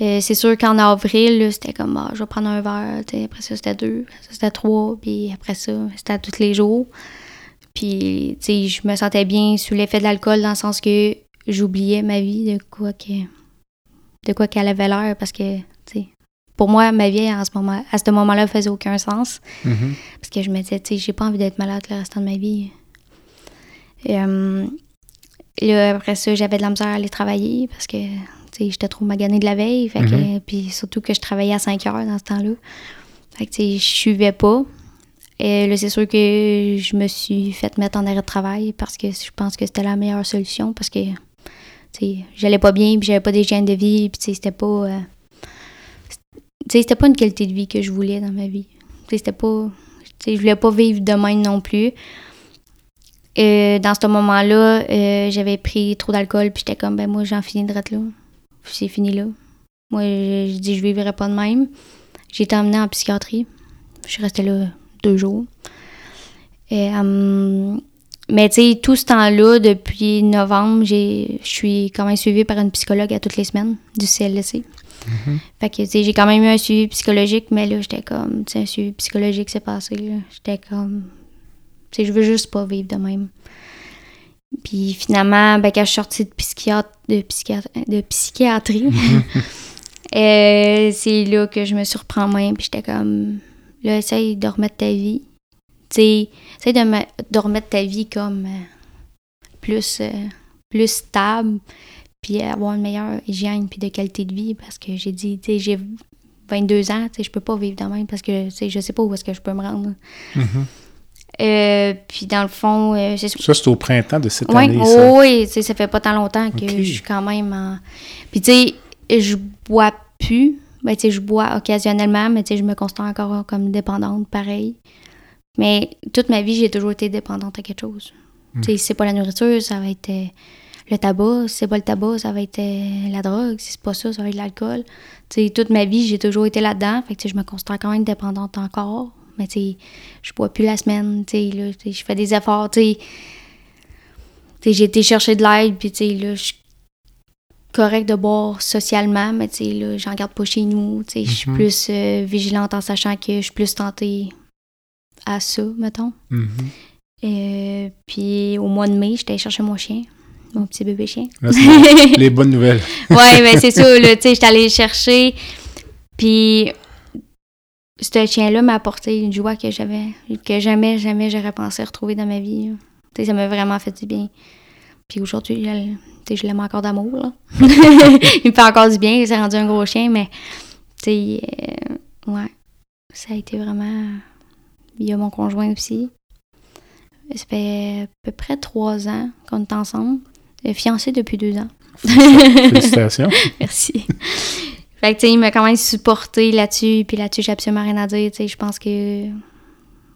Euh, c'est sûr qu'en avril, c'était comme, ah, je vais prendre un verre. Après ça, c'était deux. Après ça, c'était trois. Puis après ça, c'était tous les jours. Puis, tu sais, je me sentais bien sous l'effet de l'alcool dans le sens que j'oubliais ma vie de quoi que de quoi qu'elle avait l'air parce que, tu sais, pour moi, ma vie en ce moment, à ce moment-là faisait aucun sens. Mm-hmm. Parce que je me disais, tu sais, j'ai pas envie d'être malade le restant de ma vie. Et, euh, après ça, j'avais de la misère à aller travailler parce que j'étais trop maganée de la veille. Fait que, Mhm. puis surtout que je travaillais à 5 heures dans ce temps-là. Fait que, je suivais pas. Et là, c'est sûr que je me suis fait mettre en arrêt de travail parce que je pense que c'était la meilleure solution parce que, j'allais pas bien, puis j'avais pas d'hygiène de vie, puis c'était pas... euh, c'était pas une qualité de vie que je voulais dans ma vie. C'était pas... Je voulais pas vivre de même non plus. Euh, dans ce moment-là, euh, j'avais pris trop d'alcool, puis j'étais comme, ben moi, j'en finis de là. C'est fini là. Moi, je, je dis, je vivrai pas de même. J'ai été emmenée en psychiatrie. Je suis restée là deux jours. Et, euh, mais tu sais, tout ce temps-là, depuis novembre, j'ai- je suis quand même suivie par une psychologue à toutes les semaines du CLSC. Fait que, tu sais, j'ai quand même eu un suivi psychologique, mais là, j'étais comme, tu sais, un suivi psychologique, c'est passé, là. J'étais comme, je veux juste pas vivre de même. Puis finalement, ben, quand je suis sortie de, psychiatre, de, psychiatre- de psychiatrie, *laughs* *laughs* euh, c'est là que je me suis repris en main, puis j'étais comme, là, essaye de remettre ta vie. Tu sais, essaye de, me- de remettre ta vie comme euh, plus, euh, plus stable, puis avoir une meilleure hygiène, puis de qualité de vie, parce que j'ai dit, tu sais, j'ai 22 ans, tu sais, je peux pas vivre de même, parce que, tu sais, je sais pas où est-ce que je peux me rendre. Mhm. Euh, puis dans le fond, euh, c'est Ça, c'est au printemps de cette Ouais, année, oh, ça. oui, ça fait pas tant longtemps que je suis quand même en... Puis tu sais, je bois plus. Ben, tu sais, je bois occasionnellement, mais tu sais, je me considère encore comme dépendante, pareil. Mais toute ma vie, j'ai toujours été dépendante à quelque chose. Hmm. Tu sais, si c'est pas la nourriture, ça va être euh, le tabac. Si c'est pas le tabac, ça va être euh, la drogue. Si c'est pas ça, ça va être l'alcool. Tu sais, toute ma vie, j'ai toujours été là-dedans. Fait que tu sais, je me considère quand même dépendante encore. Mais tu sais, je bois plus la semaine. Tu sais, je fais des efforts. Tu sais, j'ai été chercher de l'aide, puis tu sais, là, je suis correct de boire socialement, mais tu sais, là, j'en garde pas chez nous. Tu sais, je suis Mhm. plus euh, vigilante en sachant que je suis plus tentée à ça, mettons. Euh, puis au mois de mai, j'étais allée chercher mon chien, mon petit bébé chien. Là, c'est *laughs* les bonnes nouvelles. ouais, mais c'est *laughs* ça, tu sais, j'étais allée le chercher, puis ce chien-là m'a apporté une joie que j'avais, que jamais, jamais j'aurais pensé retrouver dans ma vie. là. Tu sais, ça m'a vraiment fait du bien. Puis aujourd'hui, je, le- tu sais, je l'aime encore d'amour, là. *laughs* Il me fait encore du bien, il s'est rendu un gros chien, mais, tu sais, euh, ouais, ça a été vraiment... Il y a mon conjoint aussi. Ça fait à peu près trois ans qu'on est ensemble. Euh, Fiancés depuis deux ans. Félicitations. *laughs* Merci. Fait que, tu sais, il m'a quand même supporté là-dessus, puis là-dessus, j'ai absolument rien à dire, tu sais, je pense que...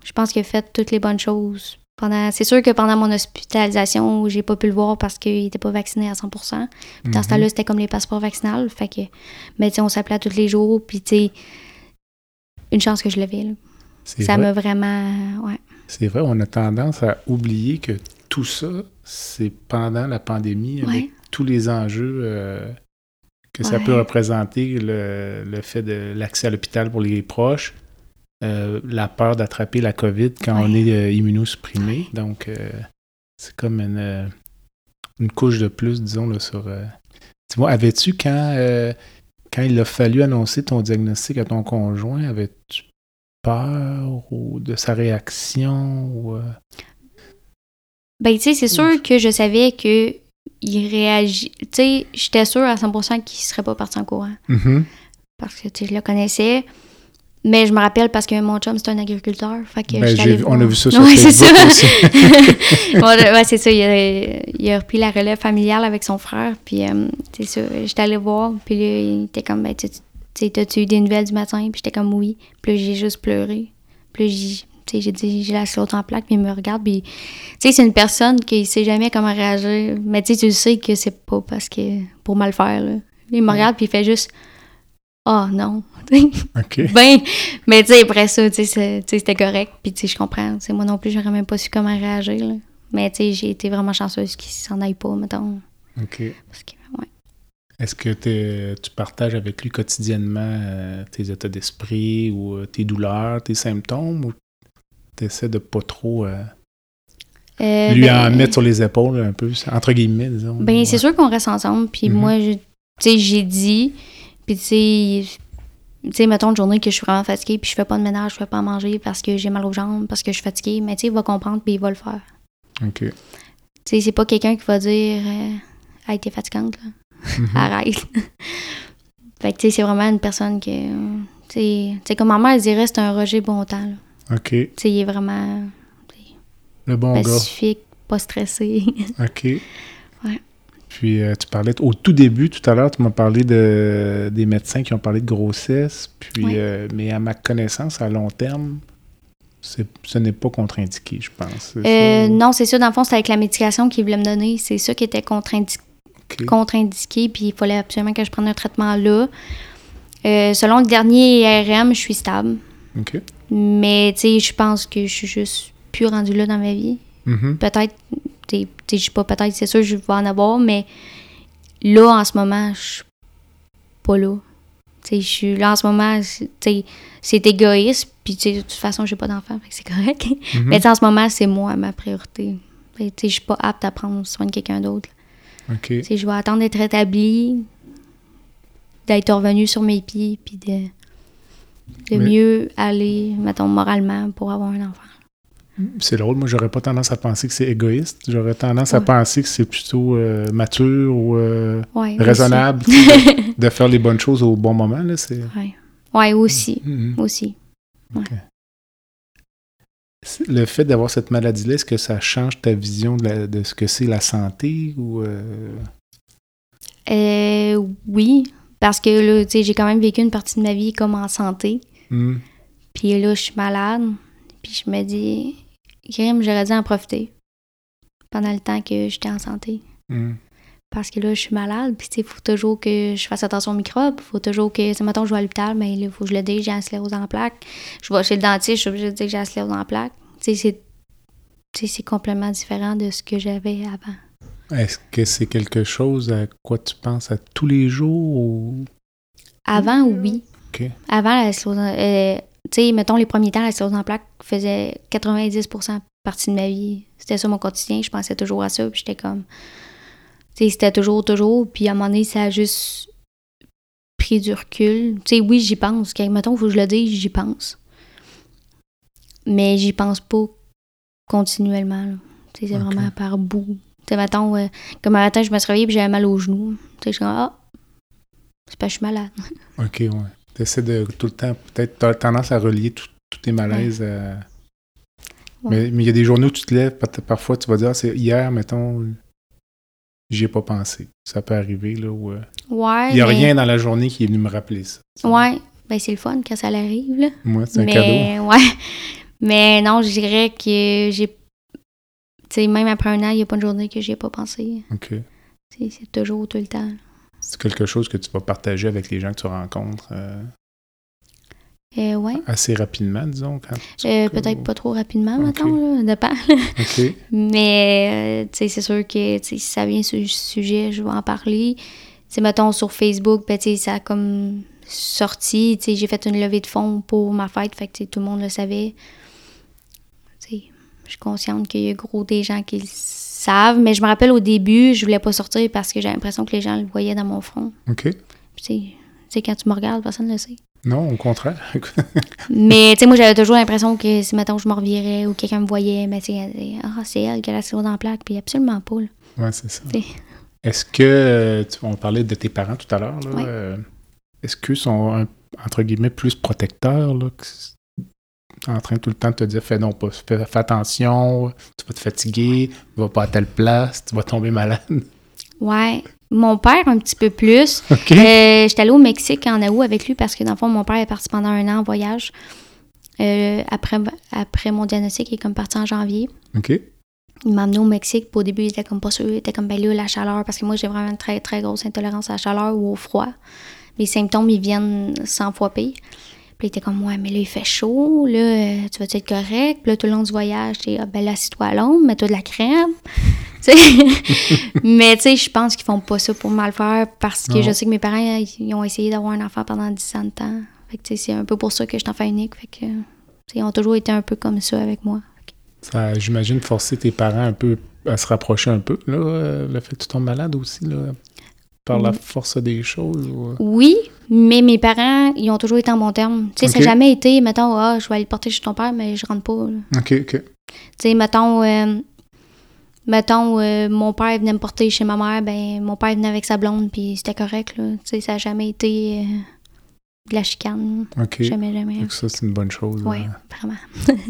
Je pense qu'il a fait toutes les bonnes choses. Pendant... C'est sûr que pendant mon hospitalisation, j'ai pas pu le voir parce qu'il était pas vacciné à 100%. Puis dans ce Mhm. temps-là, c'était comme les passeports vaccinaux, fait que... Mais tu sais, on s'appelait tous les jours, puis tu sais... Une chance que je l'avais, là. C'est Ça vrai. m'a vraiment... Ouais. C'est vrai, on a tendance à oublier que tout ça, c'est pendant la pandémie, avec Ouais. tous les enjeux euh, que ça Ouais. peut représenter, le, le fait de l'accès à l'hôpital pour les proches, euh, la peur d'attraper la COVID quand on est euh, immunosuprimé. Donc, euh, c'est comme une, une couche de plus, disons, là, sur... euh, Dis-moi, avais-tu, quand, quand il a fallu annoncer ton diagnostic à ton conjoint, avais-tu peur ou de sa réaction ou, Ben, tu sais, c'est sûr que je savais que il réagit... Tu sais, j'étais sûre à 100% qu'il serait pas parti en courant. mhm. parce que tu sais, je le connaissais. Mais je me rappelle parce que mon chum, c'est un agriculteur. Fait que Ben, allée vu- on a vu ça *laughs* sur Ouais, c'est ça. aussi. *laughs* Ouais, c'est ça. Il a, il a repris la relève familiale avec son frère. Puis, euh, c'est ça. J'étais allée voir. Puis là, il était comme, ben, tu sais, t'as-tu eu des nouvelles du matin? Puis j'étais comme, oui. Puis j'ai juste pleuré. Puis j'ai- j'ai dit, j'ai la saute en plaque. Puis il me regarde. Puis, tu sais, c'est une personne qui sait jamais comment réagir. Mais tu sais, tu sais que c'est pas parce que, pour mal faire, là. Il me regarde. Puis il fait juste, oh non. *laughs* Ben, mais tu sais, après ça, tu sais, c'était correct. Puis tu sais, je comprends. Moi non plus, j'aurais même pas su comment réagir. là. Mais tu sais, j'ai été vraiment chanceuse qu'il s'en aille pas, mettons. OK. Parce que, ouais. Est-ce que tu partages avec lui quotidiennement euh, tes états d'esprit ou euh, tes douleurs, tes symptômes ou essaies de pas trop euh, Euh, lui ben, en mettre sur les épaules un peu, entre guillemets, disons? Ben, c'est sûr qu'on reste ensemble. Puis Mhm. moi, tu sais, j'ai dit. Puis tu sais, tu sais, mettons une journée que je suis vraiment fatiguée, puis je fais pas de ménage, je fais pas à manger parce que j'ai mal aux jambes, parce que je suis fatiguée. Mais tu sais, il va comprendre, puis il va le faire. OK. Tu sais, c'est pas quelqu'un qui va dire euh, Hey, t'es fatigante, là. arrête. fait que, tu sais, c'est vraiment une personne que. Tu sais, comme ma mère dirait, c'est un Roger bon temps. là. OK. Tu sais, il est vraiment Le bon gars. pacifique, pas stressé. *laughs* OK. Ouais. Puis euh, tu parlais au tout début, tout à l'heure, tu m'as parlé de, des médecins qui ont parlé de grossesse. Puis, Ouais. euh, mais à ma connaissance, à long terme, c'est- ce n'est pas contre-indiqué, je pense. c'est Euh, ça? non, c'est ça. Dans le fond, c'était avec la médication qu'ils voulaient me donner. C'est ça qui était contre-indiqué. Puis il fallait absolument que je prenne un traitement là. Selon le dernier IRM, je suis stable. OK. Mais, tu sais, je pense que je suis juste plus rendue là dans ma vie. Mhm. Peut-être, tu sais, je pas, peut-être, c'est sûr, je vais en avoir, mais là, en ce moment, je suis pas là. Tu sais, je suis là en ce moment, c'est- tu sais, c'est égoïste, puis tu sais, de toute façon, j'ai pas d'enfant, fait que c'est *laughs* correct. Mhm. Mais tu sais, en ce moment, c'est moi ma priorité. Tu sais, je suis pas apte à prendre soin de quelqu'un d'autre. OK. Tu sais, je vais attendre d'être établie, d'être revenue sur mes pieds, puis de, de Mais- mieux aller, mettons, moralement pour avoir un enfant. C'est drôle, moi, j'aurais pas tendance à penser que c'est égoïste. J'aurais tendance à penser que c'est plutôt euh, mature ou euh, Ouais, raisonnable de, *laughs* de faire les bonnes choses au bon moment. Là, c'est... aussi. Ouais. ouais, aussi. Mhm. Aussi. C'est- Le fait d'avoir cette maladie-là, est-ce que ça change ta vision de, la- de ce que c'est la santé ou Euh, oui, parce que là, tu sais, j'ai quand même vécu une partie de ma vie comme en santé. hmm, Puis là, je suis malade. Puis je me dis, Grim, j'aurais dû en profiter pendant le temps que j'étais en santé. hmm, Parce que là, je suis malade. Puis, tu sais, il faut toujours que je fasse attention aux microbes. Il faut toujours que, tu mettons, je vais à l'hôpital, mais il faut que je le dise, j'ai la sclérose en plaques. Je vais chez le dentiste, je suis obligée de dire que j'ai la sclérose en plaques. Tu sais, c'est- tu sais, c'est complètement différent de ce que j'avais avant. Est-ce que c'est quelque chose à quoi tu penses à tous les jours ou... Avant, oui. Avant, la en- euh, tu sais, mettons, les premiers temps, la en plaques faisait 90% partie de ma vie. C'était ça mon quotidien. Je pensais toujours à ça. Puis j'étais comme. Tu sais, c'était toujours, toujours. Puis à un moment donné, ça a juste pris du recul. Tu sais, oui, j'y pense. Quand, mettons, faut que je le dise, j'y pense. Mais j'y pense pas continuellement. là. Tu sais, c'est vraiment par bout. Tu mettons, euh, comme un matin, je me suis réveillée puis j'avais mal aux genoux. Tu sais, je suis ah, c'est que je suis malade. *laughs* OK, ouais. Tu essaies de tout le temps, peut-être, tu as tendance à relier tout- tous tes malaises à... Ouais. Mais mais il y a des journées où tu te lèves, parfois tu vas dire, ah, c'est hier, mettons, j'y ai pas pensé. Ça peut arriver, là, où... euh, Ouais. Il n'y a mais- rien dans la journée qui est venu me rappeler ça. Ouais, ben c'est le fun quand ça arrive, là. Moi, c'est un mais, cadeau. ouais. Mais non, je dirais que j'ai. Sais, même après un an, il n'y a pas une journée que j'y ai pas pensé. OK. C'est toujours, tout le temps. C'est quelque chose que tu vas partager avec les gens que tu rencontres euh, Euh, ouais. assez rapidement, disons. Quand Euh, Peut-être pas trop rapidement, Ok. mettons, là, dépend. OK. *laughs* Mais, euh, tu sais, c'est sûr que si ça vient sur le sujet, je vais en parler. Tu mettons, sur Facebook, ben, tu sais, ça a comme sorti. Tu sais, j'ai fait une levée de fonds pour ma fête, fait que tout le monde le savait. Je suis consciente qu'il y a gros des gens qui le savent, mais je me rappelle au début, je voulais pas sortir parce que j'ai l'impression que les gens le voyaient dans mon front. OK. Tu sais, quand tu me regardes, personne ne le sait. Non, au contraire. *laughs* Mais, tu sais, moi, j'avais toujours l'impression que si, mettons, je me revirais ou quelqu'un me voyait, mais, tu ah, c'est elle qui a la sclérose en plaques, puis absolument pas, là. ouais, c'est ça. Est-ce que, tu- on parlait de tes parents tout à l'heure, là, Ouais. euh, est-ce qu'eux sont, entre guillemets, plus protecteurs, là, en train tout le temps de te dire, fais non pas, fais, fais attention, tu vas te fatiguer, tu vas pas à telle place, tu vas tomber malade. Ouais. Mon père, un petit peu plus. *laughs* OK. Euh, J'étais allée au Mexique en août avec lui parce que, dans le fond, mon père est parti pendant un an en voyage. Euh, après, après mon diagnostic, il est comme parti en janvier. OK. Il m'a amené au Mexique. Puis au début, il était comme pas sûr. Il était comme, ben là, la chaleur. Parce que moi, j'ai vraiment une très, très grosse intolérance à la chaleur ou au froid. Les symptômes, ils viennent 100 fois pire. Puis il était comme, ouais, mais là, il fait chaud. Là, euh, tu vas-tu être correct? Puis là, tout le long du voyage, t'es, ah, ben là, assis-toi à l'ombre, mets-toi de la crème. *laughs* Tu sais. *laughs* mais tu sais, je pense qu'ils font pas ça pour mal faire parce que Non. je sais que mes parents, ils ont essayé d'avoir un enfant pendant 10 ans de temps. Fait que tu sais, c'est un peu pour ça que je suis enfant unique. Fait que, tu sais, ils ont toujours été un peu comme ça avec moi. Ça, j'imagine, forcer tes parents un peu à se rapprocher un peu, là, euh, le fait que tu tombes malade aussi, là, par la Oui. force des choses. ou- Oui, mais mes parents, ils ont toujours été en bon terme. Tu sais, ça n'a jamais été, mettons, ah, je vais aller le porter chez ton père, mais je rentre pas. là. OK, OK. Tu sais, mettons, euh, mettons, euh, mon père venait me porter chez ma mère, ben mon père venait avec sa blonde, puis c'était correct, là. Tu sais, ça n'a jamais été euh, de la chicane. OK. Jamais, jamais. Donc ça, c'est une bonne chose. Oui, hein. vraiment. *laughs*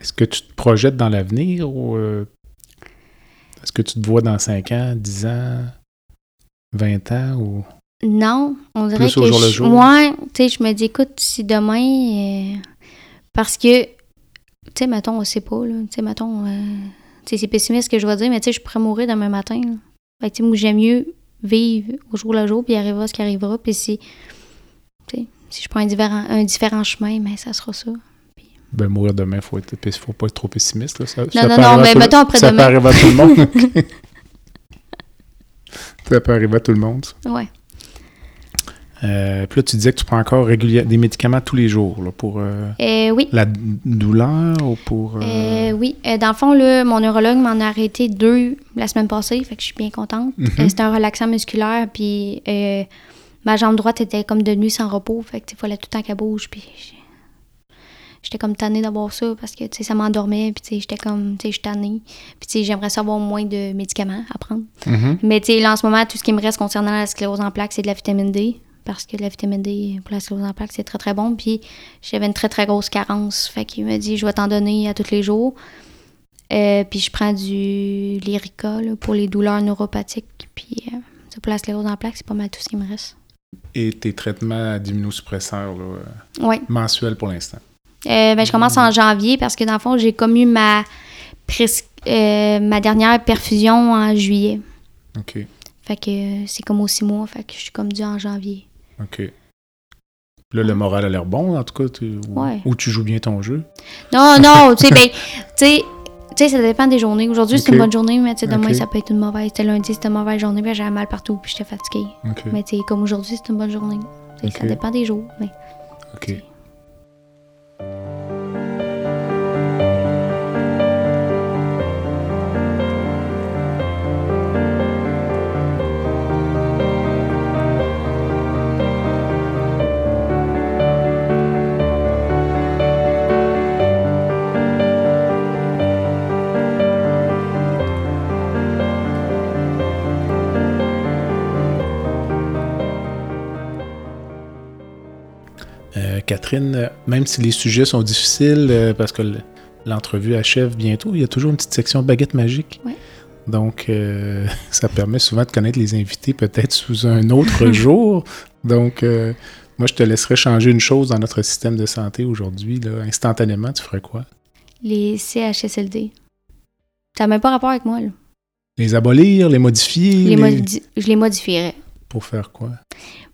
Est-ce que tu te projettes dans l'avenir ou euh, est-ce que tu te vois dans 5 ans, 10 ans, 20 ans ou... Non, on dirait Plus que au jour le je, jour. ouais, tu sais, je me dis, écoute, si demain, euh, parce que, tu sais, mettons, on sait pas, là, tu sais, mettons, euh, tu sais, c'est pessimiste ce que je vais dire, mais tu sais, je pourrais mourir demain matin, là. Fait que, tu sais, moi, j'aime mieux vivre au jour le jour, puis il arrivera ce qui arrivera, puis si, tu sais, si je prends un différent, un différent chemin, ben, ça sera ça. Ben, mourir demain, faut être, faut pas être trop pessimiste. Là. Ça, Non, ça non, non, mais le- mettons après Ça peut demain. arriver à tout le monde. *laughs* ça peut arriver à tout le monde. ça. Ouais. Euh, puis là, tu disais que tu prends encore régulièrement des médicaments tous les jours là, pour euh, Euh, oui. la douleur ou pour... euh, Euh, oui. Euh, dans le fond, là, mon neurologue m'en a arrêté deux la semaine passée, fait que je suis bien contente. Mhm. Euh, C'était un relaxant musculaire, puis euh, ma jambe droite était comme devenue sans repos, fait que il fallait tout le temps qu'elle bouge, puis j'étais comme tannée d'avoir ça parce que tu sais, ça m'endormait, puis tu sais, j'étais comme, tu sais, je suis tannée. Puis tu sais, j'aimerais savoir moins de médicaments à prendre. mhm. Mais tu sais, là, en ce moment, tout ce qui me reste concernant la sclérose en plaques, c'est de la vitamine D. Parce que la vitamine D pour la sclérose en plaques, c'est très très bon. Puis j'avais une très très grosse carence. Fait qu'il m'a dit, je vais t'en donner à tous les jours. Euh, puis je prends du Lyrica là, pour les douleurs neuropathiques. Puis euh, ça, pour la sclérose en plaques, c'est pas mal tout ce qui me reste. Et tes traitements d'immunosuppresseurs là, euh, Ouais. mensuels pour l'instant? Euh, ben, je commence en janvier parce que dans le fond, j'ai comme eu ma, euh, ma dernière perfusion en juillet. OK. Fait que euh, c'est comme aux six mois. Fait que je suis comme due en janvier. OK. Là, le moral a l'air bon, en tout cas. Ou, Ouais. tu joues bien ton jeu? Non, non, *laughs* tu sais, ben, tu sais, ça dépend des journées. Aujourd'hui, c'est Ok. une bonne journée, mais tu sais, demain, ça peut être une mauvaise. C'était lundi, c'était une mauvaise journée, puis j'avais mal partout, puis j'étais fatiguée. OK. Mais tu sais, comme aujourd'hui, c'est une bonne journée. Ça dépend des jours. Mais... OK. Euh, Catherine, euh, même si les sujets sont difficiles, euh, parce que l'entrevue achève bientôt, il y a toujours une petite section baguette magique. Ouais. Donc, euh, *laughs* ça permet souvent de connaître les invités peut-être sous un autre *laughs* jour. Donc, euh, moi, je te laisserai changer une chose dans notre système de santé aujourd'hui. Instantanément, tu ferais quoi? Les CHSLD. Ça n'a même pas rapport avec moi, là. Les abolir, les modifier? Les les- modi- Je les modifierais. Pour faire quoi?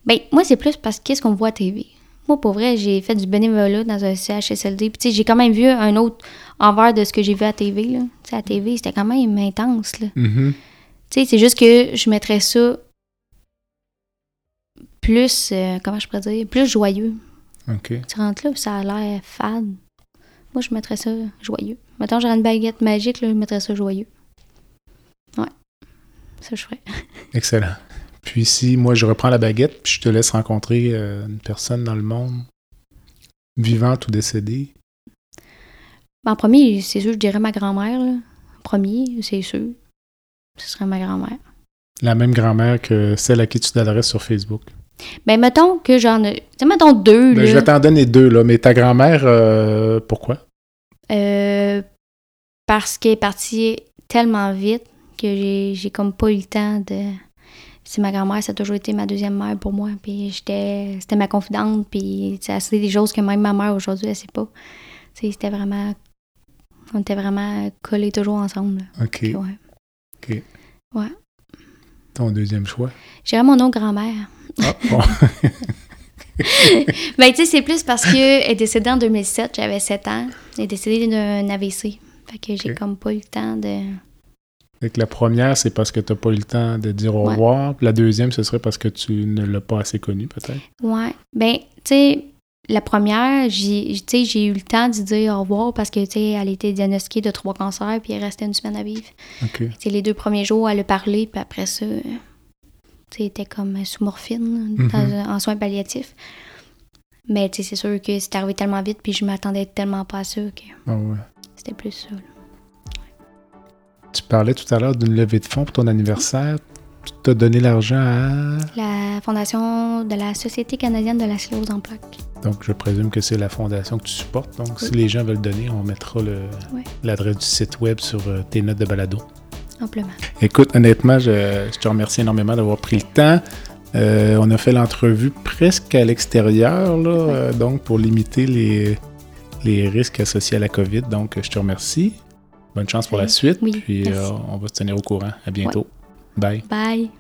Ben, moi, c'est plus parce que qu'est-ce qu'on voit à TV. Moi, pour vrai, j'ai fait du bénévolat dans un CHSLD. Puis, tu sais, j'ai quand même vu un autre envers de ce que j'ai vu à TV, là. Tu sais, à TV, c'était quand même intense, là. Mhm. Tu sais, c'est juste que je mettrais ça plus, euh, comment je pourrais dire, plus joyeux. OK. Tu rentres là, ça a l'air fade. Moi, je mettrais ça joyeux. Mettons, j'aurais une baguette magique, là, je mettrais ça joyeux. Ouais. Ça, je ferais. *laughs* Excellent. Puis si moi je reprends la baguette, puis je te laisse rencontrer euh, une personne dans le monde, vivante ou décédée, En premier, c'est sûr, je dirais ma grand-mère. En premier, c'est sûr. Ce serait ma grand-mère. la même grand-mère que celle à qui tu t'adresses sur Facebook. Ben, mettons que j'en ai. Tu sais, mettons deux, Ben, là. je vais t'en donner deux, là, mais ta grand-mère, euh, pourquoi? Euh, parce qu'elle est partie tellement vite que j'ai j'ai comme pas eu le temps de. C'est ma grand-mère, ça a toujours été ma deuxième mère pour moi. Puis j'étais. C'était ma confidente. Puis c'est des choses que même ma mère aujourd'hui, elle sait pas. C'était vraiment. On était vraiment collés toujours ensemble. là. OK. Puis ouais. OK. Ouais. Ton deuxième choix? J'irais mon autre grand-mère. Ah, *laughs* bon. Ben, tu sais, c'est plus parce qu'elle est décédée en 2007, j'avais 7 ans. Elle est décédée d'un AVC. Fait que j'ai comme pas eu le temps de. Fait que la première, c'est parce que tu n'as pas eu le temps de dire au Ouais. revoir. Puis la deuxième, ce serait parce que tu ne l'as pas assez connu, peut-être. Ouais. Ben, tu sais, la première, j'ai tu sais, j'ai eu le temps d'y dire au revoir parce que, tu sais, elle a été diagnostiquée de trois cancers puis elle restait une semaine à vivre. OK. Tu sais, les deux premiers jours, elle a parlé puis après ça, euh, tu sais, elle était comme sous morphine Mhm. dans- en soins palliatifs. Mais, tu sais, c'est sûr que c'est arrivé tellement vite puis je m'attendais tellement pas à ça que Ah ouais. c'était plus ça. là. Tu parlais tout à l'heure d'une levée de fonds pour ton anniversaire. Tu t'as donné l'argent à... La fondation de la Société canadienne de la sclérose en plaques. Donc, je présume que c'est la fondation que tu supportes. Donc, si les gens veulent donner, on mettra l'adresse du site web sur euh, tes notes de balado. Amplement. Écoute, honnêtement, je, te remercie énormément d'avoir pris le temps. Euh, on a fait l'entrevue presque à l'extérieur, euh, donc pour limiter les, les risques associés à la COVID. Donc, je te remercie. Bonne chance pour la suite. Oui, puis on va se tenir au courant. À bientôt. Bye. Bye.